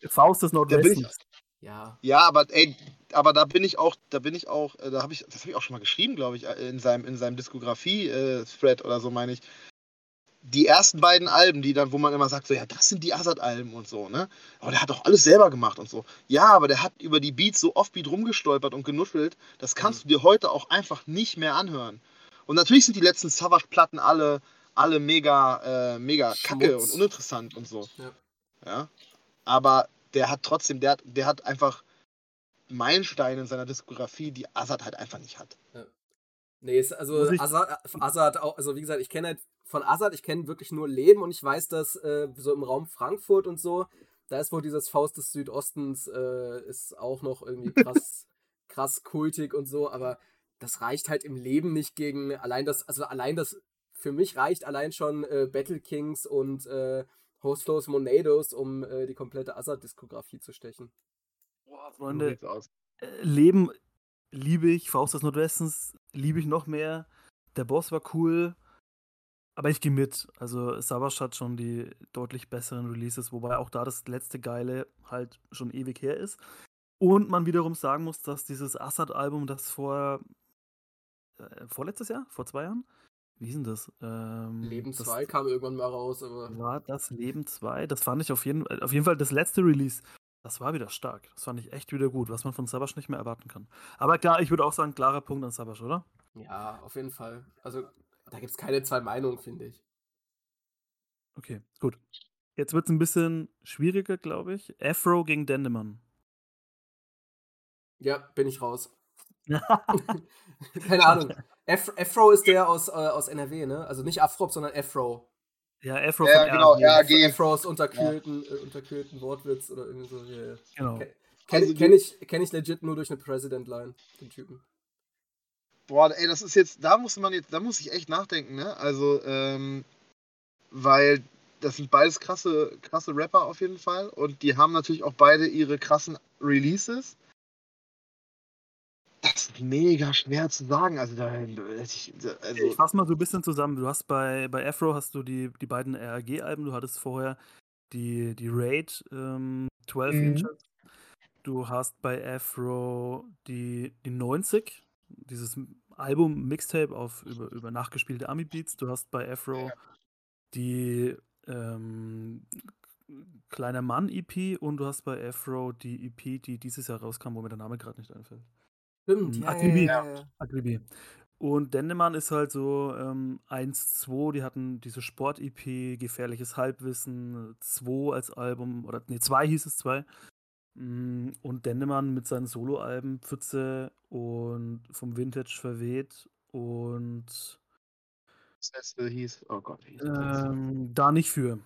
Faust des Nordwestens. Ja. Ja, aber ey, aber da bin ich auch, da bin ich auch, äh, da habe ich, das habe ich auch schon mal geschrieben, glaube ich, äh, in seinem, in seinem Diskografie-Thread oder so, meine ich. Die ersten beiden Alben, die dann, wo man immer sagt, so, ja, das sind die Azad-Alben und so, ne? Aber der hat doch alles selber gemacht und so. Ja, aber der hat über die Beats so offbeat rumgestolpert und genuschelt, das kannst du dir heute auch einfach nicht mehr anhören. Und natürlich sind die letzten Savage-Platten alle, alle mega, äh, mega kacke Schmutz. und uninteressant und so. Ja. ja. Aber der hat trotzdem, der, hat- der hat einfach Meilensteine in seiner Diskografie, die Azad halt einfach nicht hat. Nee, ist also Azad, Azad auch, also wie gesagt, ich kenne halt von Azad, ich kenne wirklich nur Leben und ich weiß, dass äh, so im Raum Frankfurt und so, da ist wohl dieses Faust des Südostens, äh, ist auch noch irgendwie krass, krass kultig und so, aber das reicht halt im Leben nicht gegen allein das, also allein das, für mich reicht allein schon äh, Battle Kings und äh, Hostlos Monados, um äh, die komplette Azad-Diskografie zu stechen. Boah, Freunde, äh, Leben liebe ich, Faust des Nordwestens liebe ich noch mehr. Der Boss war cool, aber ich gehe mit. Also Savage hat schon die deutlich besseren Releases, wobei auch da das letzte Geile halt schon ewig her ist. Und man wiederum sagen muss, dass dieses Assad-Album, das vor äh, vorletztes Jahr, vor zwei Jahren, wie hieß denn das? Ähm, Leben das 2 kam irgendwann mal raus, aber war das Leben 2. Das fand ich auf jeden, auf jeden Fall das letzte Release. Das war wieder stark. Das fand ich echt wieder gut, was man von Sabasch nicht mehr erwarten kann. Aber klar, ich würde auch sagen, klarer Punkt an Sabasch, oder? ja, auf jeden Fall. Also da gibt es keine zwei Meinungen, finde ich. Okay, gut. Jetzt wird es ein bisschen schwieriger, glaube ich. Afro gegen Dendemann. Ja, bin ich raus. Keine Ahnung. Af Afro ist der aus, äh, aus NRW, ne? Also nicht Afrop, sondern Afro. ja, Afro Ja, von genau, ja, Afro, aus unterkühlten, äh, unterkühlten Wortwitz oder irgendwie so. Ja, ja. Genau. Ke- Kenn, Also kenn, ich, kenn ich legit nur durch eine President-Line, den Typen. Boah, ey, das ist jetzt, da muss man jetzt, da muss ich echt nachdenken, ne? Also, ähm, weil das sind beides krasse, krasse Rapper auf jeden Fall und die haben natürlich auch beide ihre krassen Releases. Mega schwer zu sagen. Also, da, ich, also Ich fasse mal so ein bisschen zusammen. Du hast bei, bei Afro hast du die, die beiden RAG-Alben, du hattest vorher die, die Raid ähm, 12 Mhm. Inches. Du hast bei Afro die, die 90, dieses Album Mixtape auf über, über nachgespielte Ami-Beats. Du hast bei Afro Ja. die ähm, Kleiner Mann EP und du hast bei Afro die EP, die dieses Jahr rauskam, wo mir der Name gerade nicht einfällt. Stimmt, ja, ja, Akribi. ja, ja. Agribi. Und Dendemann ist halt so ähm, 1-2, die hatten diese Sport-EP, Gefährliches Halbwissen, 2 als Album, oder nee, 2 hieß es 2. Und Dendemann mit seinen Soloalben Pfütze und vom Vintage verweht und das letzte hieß, oh Gott, hieß ähm, da nicht für.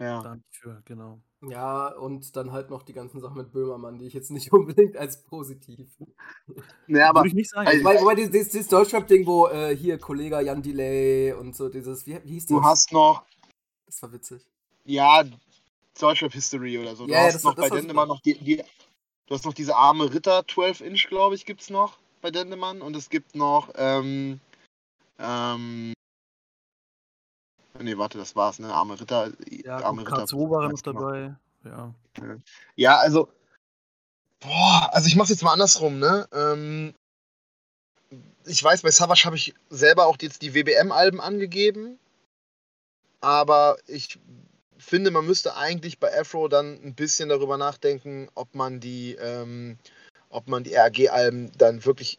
ja. Da nicht für, genau. Ja, und dann halt noch die ganzen Sachen mit Böhmermann, die ich jetzt nicht unbedingt als positiv. Nee, aber Würde ich nicht sagen. also- Wobei, wobei dieses, dieses, Deutschrap-Ding, wo äh, hier Kollege Jan Delay und so dieses, wie, wie hieß das? du hast noch, Das war witzig. ja, Deutschrap History oder so. Du Ja, hast das noch war- das bei Dendemann noch die, die, du hast noch diese arme Ritter 12 Inch, glaube ich, gibt's noch bei Dendemann und es gibt noch, ähm, ähm, nee, warte, das war's, ne, arme Ritter, ja, arme gut, K2 war noch dabei. Ja. Ja, also, boah, also ich mach's jetzt mal andersrum, ne, ähm, ich weiß, bei Savage habe ich selber auch jetzt die WBM-Alben angegeben, aber ich finde, man müsste eigentlich bei Afro dann ein bisschen darüber nachdenken, ob man die, ähm, ob man die RAG-Alben dann wirklich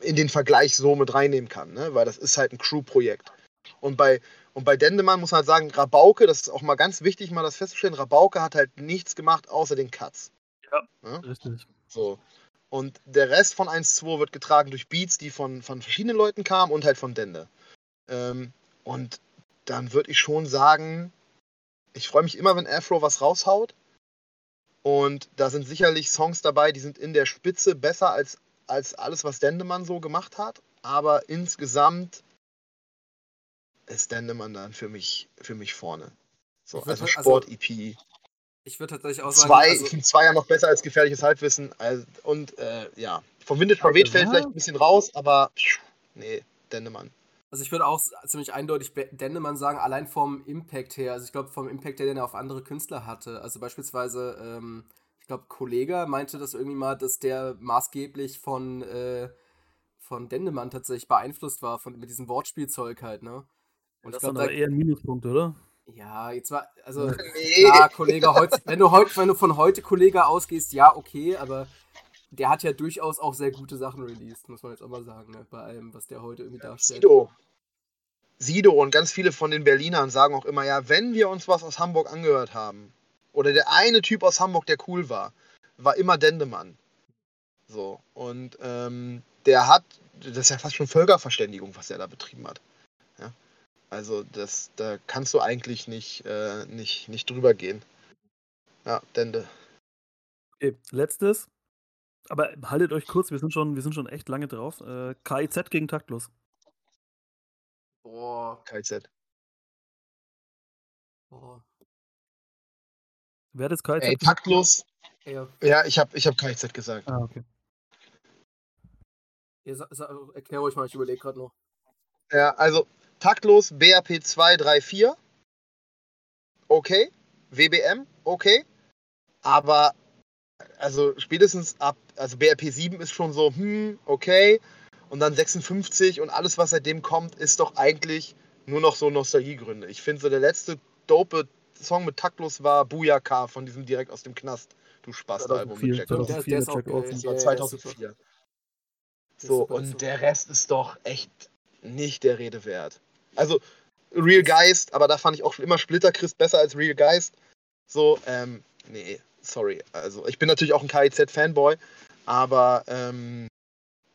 in den Vergleich so mit reinnehmen kann, ne? weil das ist halt ein Crew-Projekt. Und bei, und bei Dendemann muss man halt sagen, Rabauke, das ist auch mal ganz wichtig, mal das festzustellen, Rabauke hat halt nichts gemacht außer den Cuts. Richtig. So. Und der Rest von 1-2 wird getragen durch Beats, die von, von verschiedenen Leuten kamen und halt von Dende. Ähm, und dann würde ich schon sagen, ich freue mich immer, wenn Afro was raushaut. Und da sind sicherlich Songs dabei, die sind in der Spitze besser als, als alles, was Dendemann so gemacht hat. aber insgesamt ist Dendemann dann für mich, für mich vorne. So, also halt- also Sport-EP. Ich würde tatsächlich auch sagen, Zwei, also, ich finde zwei ja noch besser als gefährliches Halbwissen. Also, und äh, ja, vom Vintage Parade fällt vielleicht ein bisschen raus, aber nee, Dendemann. also ich würde auch ziemlich eindeutig Dendemann sagen, allein vom Impact her. Also ich glaube, vom Impact her, den er auf andere Künstler hatte. Also beispielsweise, ähm, ich glaube, Kollega meinte das irgendwie mal, dass der maßgeblich von, äh, von Dendemann tatsächlich beeinflusst war, von, mit diesem Wortspielzeug halt, ne? Und das ich ist dann glaube, aber eher ein Minuspunkt, oder? ja, jetzt war, also, Nee. ja, Kollege, heute, wenn du heute, wenn du von heute Kollege ausgehst, ja, okay, aber der hat ja durchaus auch sehr gute Sachen released, muss man jetzt auch mal sagen, ne? Bei allem, was der heute irgendwie darstellt. Sido. Sido und ganz viele von den Berlinern sagen auch immer, ja, wenn wir uns was aus Hamburg angehört haben, oder der eine Typ aus Hamburg, der cool war, war immer Dendemann. So, und ähm, der hat, das ist ja fast schon Völkerverständigung, was er da betrieben hat. Ja? Also, das, da kannst du eigentlich nicht, äh, nicht, nicht drüber gehen. Ja, Dende. Okay, letztes. Aber haltet euch kurz, wir sind schon, wir sind schon echt lange drauf. Äh, KIZ gegen Taktlos. Boah, KZ. boah. Wer hat jetzt KIZ Ey, gesagt? taktlos. Ja, Ja, ich habe ich hab KZ gesagt. Ah, okay. sa- erklär ruhig mal, ich überlege gerade noch. Ja, also taktlos BRP 234. Okay. WBM, okay. Aber also spätestens ab, also BRP 7 ist schon so, hm, okay. Und dann 56 und alles, was seitdem kommt, ist doch eigentlich nur noch so Nostalgiegründe. Ich finde so der letzte dope Song mit taktlos war Booyaka von diesem direkt aus dem Knast. Du Spaß-Album 2004, mit Jack Off. Der- 2004 der mit ist auch Jack geil. Off. Das Ja, war ja, 2004. Der ist So, und der Rest ist doch echt nicht der Rede wert. Also, Real Geist, aber da fand ich auch schon immer Splitter Christ besser als Real Geist. So, ähm, nee, sorry. Also, ich bin natürlich auch ein KIZ-Fanboy, aber ähm,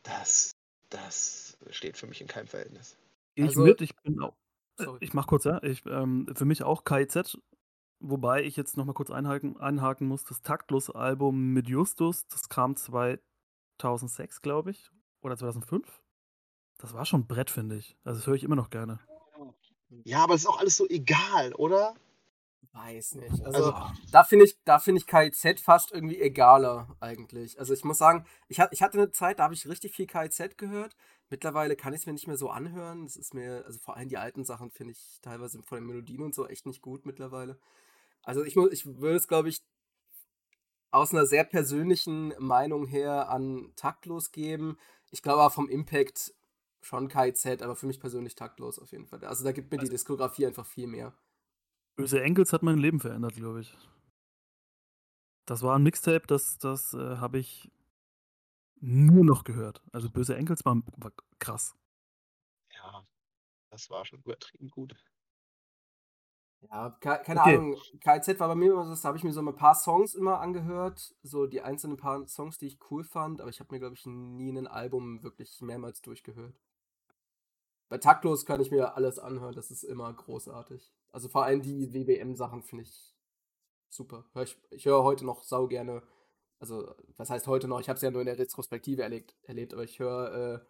das, das steht für mich in keinem Verhältnis. Ich Also- mit, ich bin auch. äh, Sorry. Ich mach kurz, ja. Ich, ähm, für mich auch KIZ, wobei ich jetzt nochmal kurz einhaken, einhaken muss. Das Taktlos-Album mit Justus, das kam 2006, glaube ich. Oder 2005. Das war schon ein Brett, finde ich. Also, das höre ich immer noch gerne. Ja, aber es ist auch alles so egal, oder? Weiß nicht. Also, Also- da finde ich, da finde ich KIZ fast irgendwie egaler eigentlich. Also ich muss sagen, ich, ich hatte eine Zeit, da habe ich richtig viel KIZ gehört. Mittlerweile kann ich es mir nicht mehr so anhören. Das ist mir, also vor allem die alten Sachen finde ich teilweise von den Melodien und so echt nicht gut mittlerweile. Also ich muss, ich würde es, glaube ich, aus einer sehr persönlichen Meinung her an taktlos geben. Ich glaube aber vom Impact schon KIZ, aber für mich persönlich taktlos auf jeden Fall. Also da gibt mir die Diskografie einfach viel mehr. Böse Enkels hat mein Leben verändert, glaube ich. Das war ein Mixtape, das, das äh, habe ich nur noch gehört. Also Böse Enkels war, war krass. Ja, das war schon übertrieben gut. Ja, ke- keine Okay. Ahnung. KZ war bei mir immer so, da habe ich mir so ein paar Songs immer angehört, so die einzelnen paar Songs, die ich cool fand, aber ich habe mir, glaube ich, nie ein Album wirklich mehrmals durchgehört. Bei Taktlos kann ich mir alles anhören, das ist immer großartig. Also vor allem die WBM-Sachen finde ich super. Hör ich, ich höre heute noch sau gerne, also was heißt heute noch, ich habe es ja nur in der Retrospektive erlebt, erlebt aber ich höre, äh,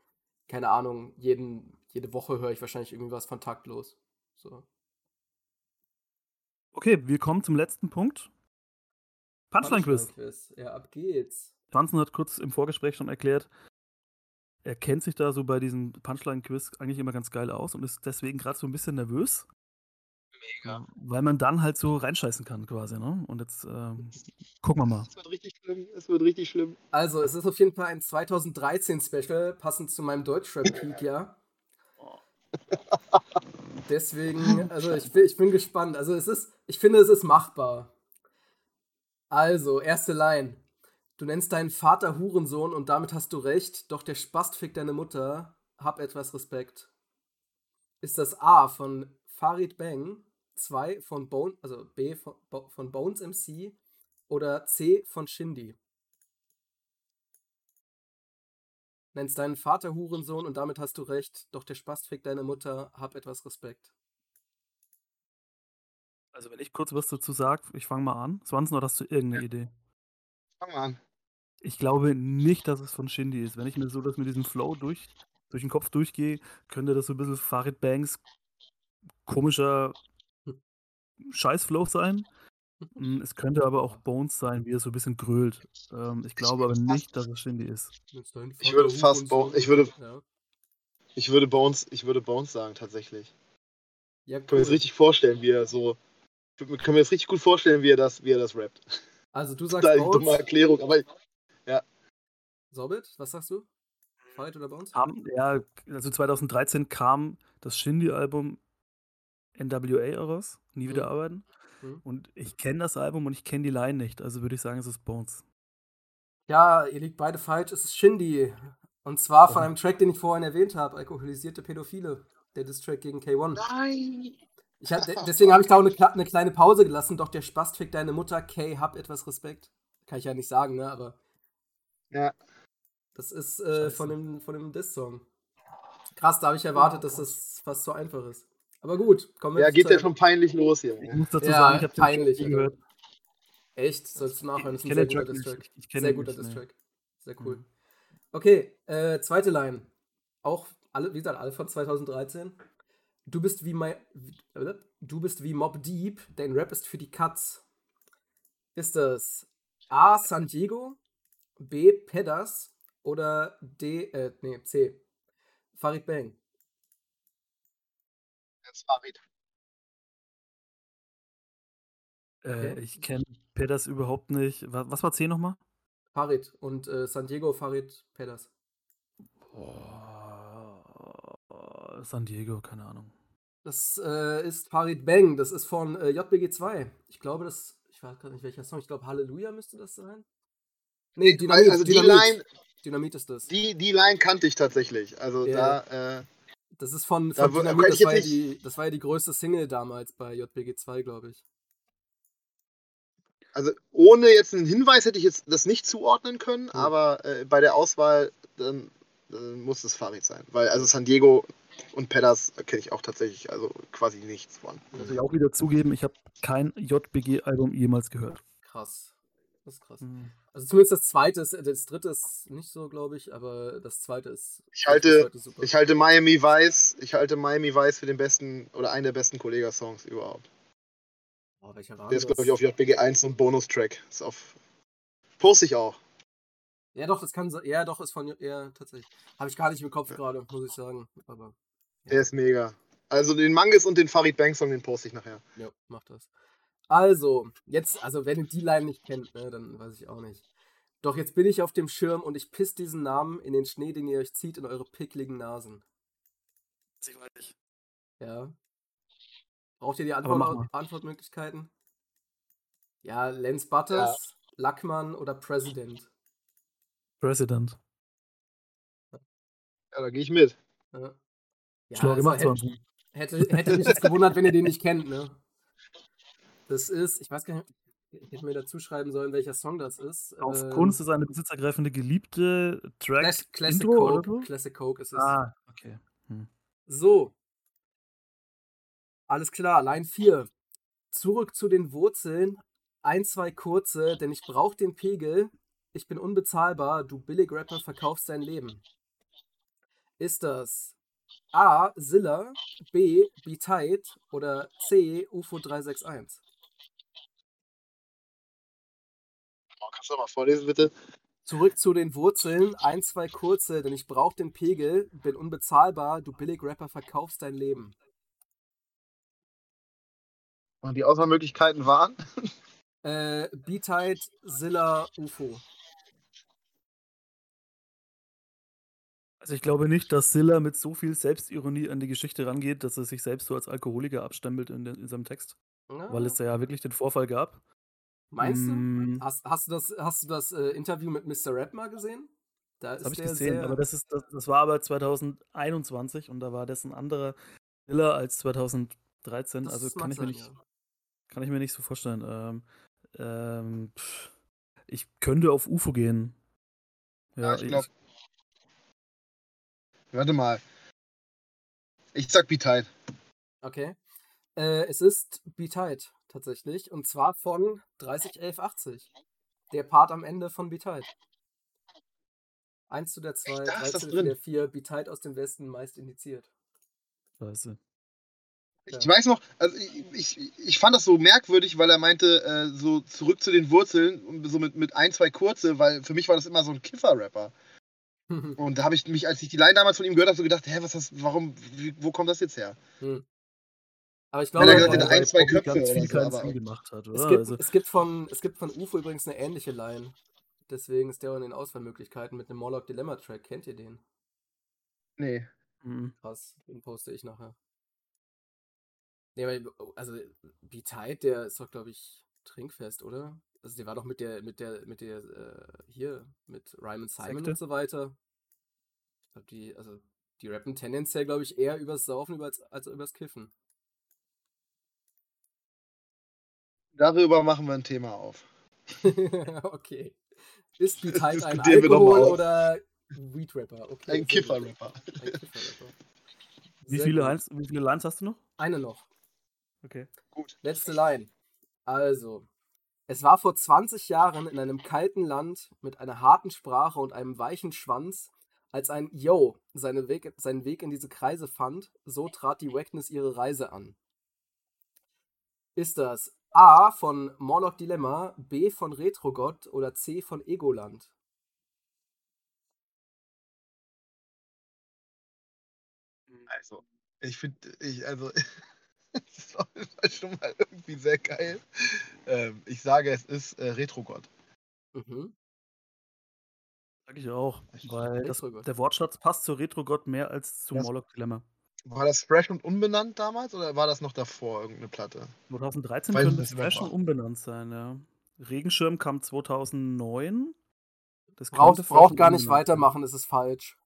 keine Ahnung, jeden, jede Woche höre ich wahrscheinlich irgendwas von Taktlos. So. Okay, wir kommen zum letzten Punkt. Punchline-Quiz. Punchline-Quiz. Ja, ab geht's. Franzen hat kurz im Vorgespräch schon erklärt, er kennt sich da so bei diesem Punchline-Quiz eigentlich immer ganz geil aus und ist deswegen gerade so ein bisschen nervös, Mega. weil man dann halt so reinscheißen kann quasi, ne? Und jetzt ähm, gucken wir mal. Es wird richtig schlimm. Es wird richtig schlimm. Also, es ist auf jeden Fall ein 2013-Special, passend zu meinem Deutschrap-Peak, ja. Deswegen, also ich bin, ich bin gespannt. Also es ist, ich finde, es ist machbar. Also, erste Line. Du nennst deinen Vater Hurensohn und damit hast du recht, doch der Spast fickt deine Mutter. Hab etwas Respekt. Ist das A von Farid Bang, 2 von Bone, also B von, Bo- von Bones MC oder C von Shindy? Nennst deinen Vater Hurensohn und damit hast du recht, doch der Spast fickt deine Mutter. Hab etwas Respekt. Also wenn ich kurz was dazu sage, ich fange mal an. Swanson, oder hast du irgendeine Idee? Fang mal an. Ich glaube nicht, dass es von Shindy ist. Wenn ich mir so das mit diesem Flow durch, durch den Kopf durchgehe, könnte das so ein bisschen Farid Banks komischer Scheißflow sein. Mm, Es könnte aber auch Bones sein, wie er so ein bisschen grölt. Ähm, ich glaube aber nicht, dass es Shindy ist. Ich würde fast Bo- ich würde- Ja, Ich würde Bones, ich würde Bones sagen, tatsächlich. ja Ich kann mir das cool. richtig vorstellen, wie er so. Ich kann mir das richtig gut vorstellen, wie er das, wie er das rappt. Also du sagst Total dumme Bones. Erklärung, aber Sorbit, was sagst du? Farid oder Bones? Kam, ja, also 2013 kam das Shindy-Album NWA raus, Nie wieder Mhm. arbeiten. Mhm. Und ich kenne das Album und ich kenne die Line nicht, also würde ich sagen, es ist Bones. Ja, ihr liegt beide falsch. Es ist Shindy. Und zwar von einem Track, den ich vorhin erwähnt habe, Alkoholisierte Pädophile. Der Diss-Track gegen K1. nein. Ich hab, de- deswegen habe ich da auch eine, eine kleine Pause gelassen. Doch der Spast fickt deine Mutter. Kay, hab etwas Respekt. Kann ich ja nicht sagen, ne? Aber Ja. das ist äh, von dem, von dem Diss-Song. Krass, da habe ich erwartet, dass das fast so einfach ist. Aber gut, kommen wir Ja, geht ja schon peinlich los hier. Ich muss dazu Ja, sagen, ich habe den peinlich, Alter. gehört. Echt? Sollst du nachhören? Das ist Ich ein kenne sehr den guter. Diss-Track. Ich kenne Sehr guter. Diss-Track. Sehr cool. Mhm. Okay, äh, zweite Line. Auch alle, wie gesagt, alle von 2013. Du bist wie mein, äh, du bist wie Mob Deep, dein Rap ist für die Cuts. Ist das A. San Diego, B. Pedas oder D. Äh, nee, C. Farid Bang. Jetzt Farid. Äh, Okay. ich kenne Peters überhaupt nicht. Was, was war C nochmal? Farid und äh, San Diego, Farid, Pedas. Oh, San Diego, keine Ahnung. Das äh, ist Farid Bang, das ist von äh, JBG2. Ich glaube, das, ich weiß gerade nicht welcher Song, ich glaube Halleluja müsste das sein. Nee, Dynamit, also die Dynamit. Line, Dynamit ist das. die, die Line kannte ich tatsächlich. Also Ja. da, äh, Das ist von, Da von wo- Dynamit, das war, ja die, das war ja die größte Single damals bei JBG2, glaube ich. also ohne jetzt einen Hinweis hätte ich jetzt das nicht zuordnen können, Hm. aber äh, bei der Auswahl dann, dann muss es Farid sein. Weil also San Diego und Pedas kenne ich auch tatsächlich, also quasi nichts von. Muss ich auch wieder zugeben, ich habe kein JBG-Album jemals gehört. Krass. Das ist krass. Mhm. Also zumindest das zweite ist, das dritte ist nicht so, glaube ich, aber das zweite ist. Ich halte- ist super. Ich halte Miami Vice, ich halte Miami Vice für den besten oder einen der besten Kollega-Songs überhaupt. oh, welcher war Der ist, das? glaube ich, auf JBG 1 und Bonus-Track. Ist auf. Poste ich auch. Ja, doch, das kann sein. Ja, doch, ist von. Ja, tatsächlich. Habe ich gar nicht im Kopf gerade, muss ich sagen. Aber. Der ist mega. Also den Mangus und den Farid Bang Song, den poste ich nachher. Ja, mach das. Also, jetzt, also wenn ihr die Line nicht kennt, ne, dann weiß ich auch nicht. Doch jetzt bin ich auf dem Schirm und ich piss diesen Namen in den Schnee, den ihr euch zieht, in eure pickligen Nasen. Ja. Braucht ihr die Antwort. Antwortmöglichkeiten? Ja, Lance Butters, Lackmann oder President. President. Ja, da gehe ich mit. Ja. Ja, Schlau also gemacht, hätte, Swanson. hätte, hätte mich jetzt gewundert, wenn ihr den nicht kennt, ne? Das ist, ich weiß gar nicht, ich hätte mir dazu schreiben sollen, welcher Song das ist. Auf Ähm, Kunst ist eine besitzergreifende Geliebte Track Classic, Classic Intro Coke. Classic Coke ist es. Ah, okay. So. Alles klar, Line 4. Zurück zu den Wurzeln. Ein, zwei kurze, denn ich brauch den Pegel. Ich bin unbezahlbar, du Billig-Rapper verkaufst dein Leben. Ist das A. Zilla, B. Be Tight oder C. UFO 361? Oh, kannst du noch mal vorlesen, bitte? Zurück zu den Wurzeln. Ein, zwei kurze, denn ich brauch den Pegel. Bin unbezahlbar, du Billig-Rapper verkaufst dein Leben. Und die Auswahlmöglichkeiten waren? Äh, Beatite, Zilla, UFO. Also ich glaube nicht, dass Silla mit so viel Selbstironie an die Geschichte rangeht, dass er sich selbst so als Alkoholiker abstempelt in, in seinem Text. Ja, Weil es da ja wirklich den Vorfall gab. Meinst du? Mm, Hast, hast du das, hast du das äh, Interview mit Mr. Rap mal gesehen? Da Das habe ich gesehen, sehr- aber das, ist, das, das war aber 2021 und da war das ein anderer Silla als 2013. das also kann ich, mir sein, nicht, ja. kann ich mir nicht so vorstellen. Ähm, ähm, pff, ich könnte auf UFO gehen. Ja, ich glaub- Warte mal. Ich sag Be Tight. Okay. Äh, es ist Be Tight, tatsächlich. Und zwar von 301180. Der Part am Ende von Be Tight. 1 zu der 2, da ist 3 das zu der 4, Be Tight aus dem Westen, meist indiziert. Scheiße. Ich weiß noch, also ich, ich, ich fand das so merkwürdig, weil er meinte, äh, so zurück zu den Wurzeln, und so mit, mit ein, zwei kurze, weil für mich war das immer so ein Kiffer-Rapper. Und da habe ich mich, als ich die Line damals von ihm gehört habe, so gedacht, hä, was ist das, warum, wie, wo kommt das jetzt her? Aber ich Wenn glaube, er äh, hätte, ein, zwei Köpfe ganz oder viel so, keinen Sinn gemacht hat, es, oder? gibt, Also, es, gibt von, es gibt von UFO übrigens eine ähnliche Line. Deswegen ist der auch in den Auswahlmöglichkeiten mit einem Morlock Dilemma Track. Kennt ihr den? Nee. mhm. Krass, den poste ich nachher. Nee, weil, also, Be Tight, der ist doch, glaube ich, trinkfest, oder? Also, der war doch mit der, mit der, mit der, äh, hier, mit Ryman Simon Sekte? und so weiter. Ich glaube, die, also, die rappen tendenziell, glaube ich, eher übers Saufen als, als übers Kiffen. Darüber machen wir ein Thema auf. okay. Ist Be Tight ein Alkohol- oder Weed-Rapper? Okay, Ein. Kiffer-Rapper. Ein Kiffer-Rapper. wie, viele. Lines, wie viele Lines hast du noch? Eine noch. Okay. Gut. Letzte Line. Also, es war vor 20 Jahren in einem kalten Land mit einer harten Sprache und einem weichen Schwanz, als ein Yo seine Weg, seinen Weg in diese Kreise fand, so trat die Wackness ihre Reise an. Ist das A von Morlock Dilemma, B von Retrogott oder C von Egoland? Also, ich finde, ich, also, das ist auf jeden Fall schon mal irgendwie sehr geil. Ähm, ich sage, es ist äh, Retrogott. Mhm. Sag ich auch. Weil das, der Wortschatz passt zu Retrogott mehr als zu Das- Morlock Dilemma. War das fresh und unbenannt damals oder war das noch davor irgendeine Platte? 2013 Weiß könnte es fresh und umbenannt sein, ja. Regenschirm kam 2009. Das Braucht, braucht gar nicht weitermachen, es ist falsch.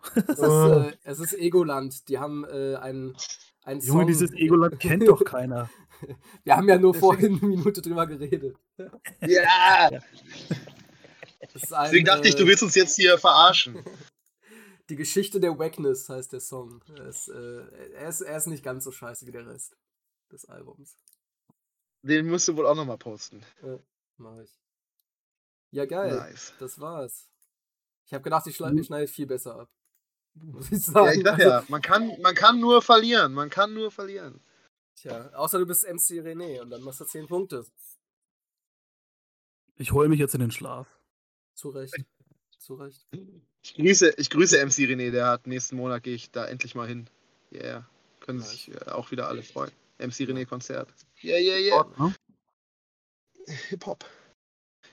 Es ist, äh, es ist Egoland. Die haben äh, einen, einen Junge, Song. dieses Egoland kennt doch keiner. Wir haben ja nur vorhin eine Minute drüber geredet. Ja! Ist ein, Deswegen dachte ich, du äh, willst uns jetzt hier verarschen. Die Geschichte der Wackness heißt der Song. Er ist, äh, er, ist, er ist nicht ganz so scheiße wie der Rest des Albums. Den musst du wohl auch nochmal posten. Mach ich. Ja, geil. Nice. Das war's. Ich habe gedacht, ich, Mhm. ich schneide viel besser ab. Muss ich Ja, sagen. ich sag Also, ja, man kann, man kann nur verlieren. Man kann nur verlieren. Tja, außer du bist MC René und dann machst du 10 Punkte. Ich heule mich jetzt in den Schlaf. Zu Recht. Zu Recht. Ich grüße, ich grüße MC René, der hat nächsten Monat gehe ich da endlich mal hin. Yeah. Können sich äh, auch wieder alle freuen. MC René Konzert. Yeah, yeah, yeah. Ne? Hip-Hop.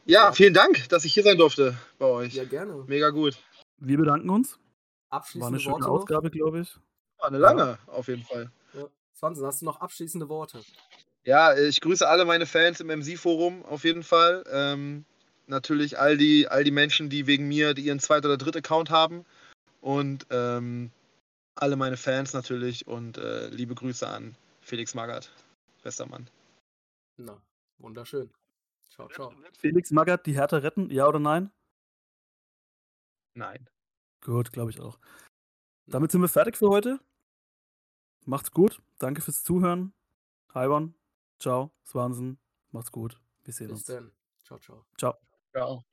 Ja, vielen Dank, dass ich hier sein durfte bei euch. Ja, gerne. Mega gut. Wir bedanken uns. War Abschließende eine schöne Worte. Ausgabe, glaube ich. War eine lange, auf jeden Fall. Ja. Swanson, hast du noch abschließende Worte? Ja, ich grüße alle meine Fans im MC-Forum auf jeden Fall. Ähm, natürlich all die, all die Menschen, die wegen mir die ihren zweiten oder dritten Account haben. Und ähm, alle meine Fans natürlich und äh, liebe Grüße an Felix Magath. Bester Mann. Na, wunderschön. Ciao, ciao. Felix Magath, die Hertha retten, ja oder nein? Nein. Gut, glaube ich auch. Damit sind wir fertig für heute. Macht's gut. Danke fürs Zuhören. Haiwan. Ciao. Swansen. Macht's gut. Wir sehen Bis uns. dann. Ciao, ciao. Ciao. Ja.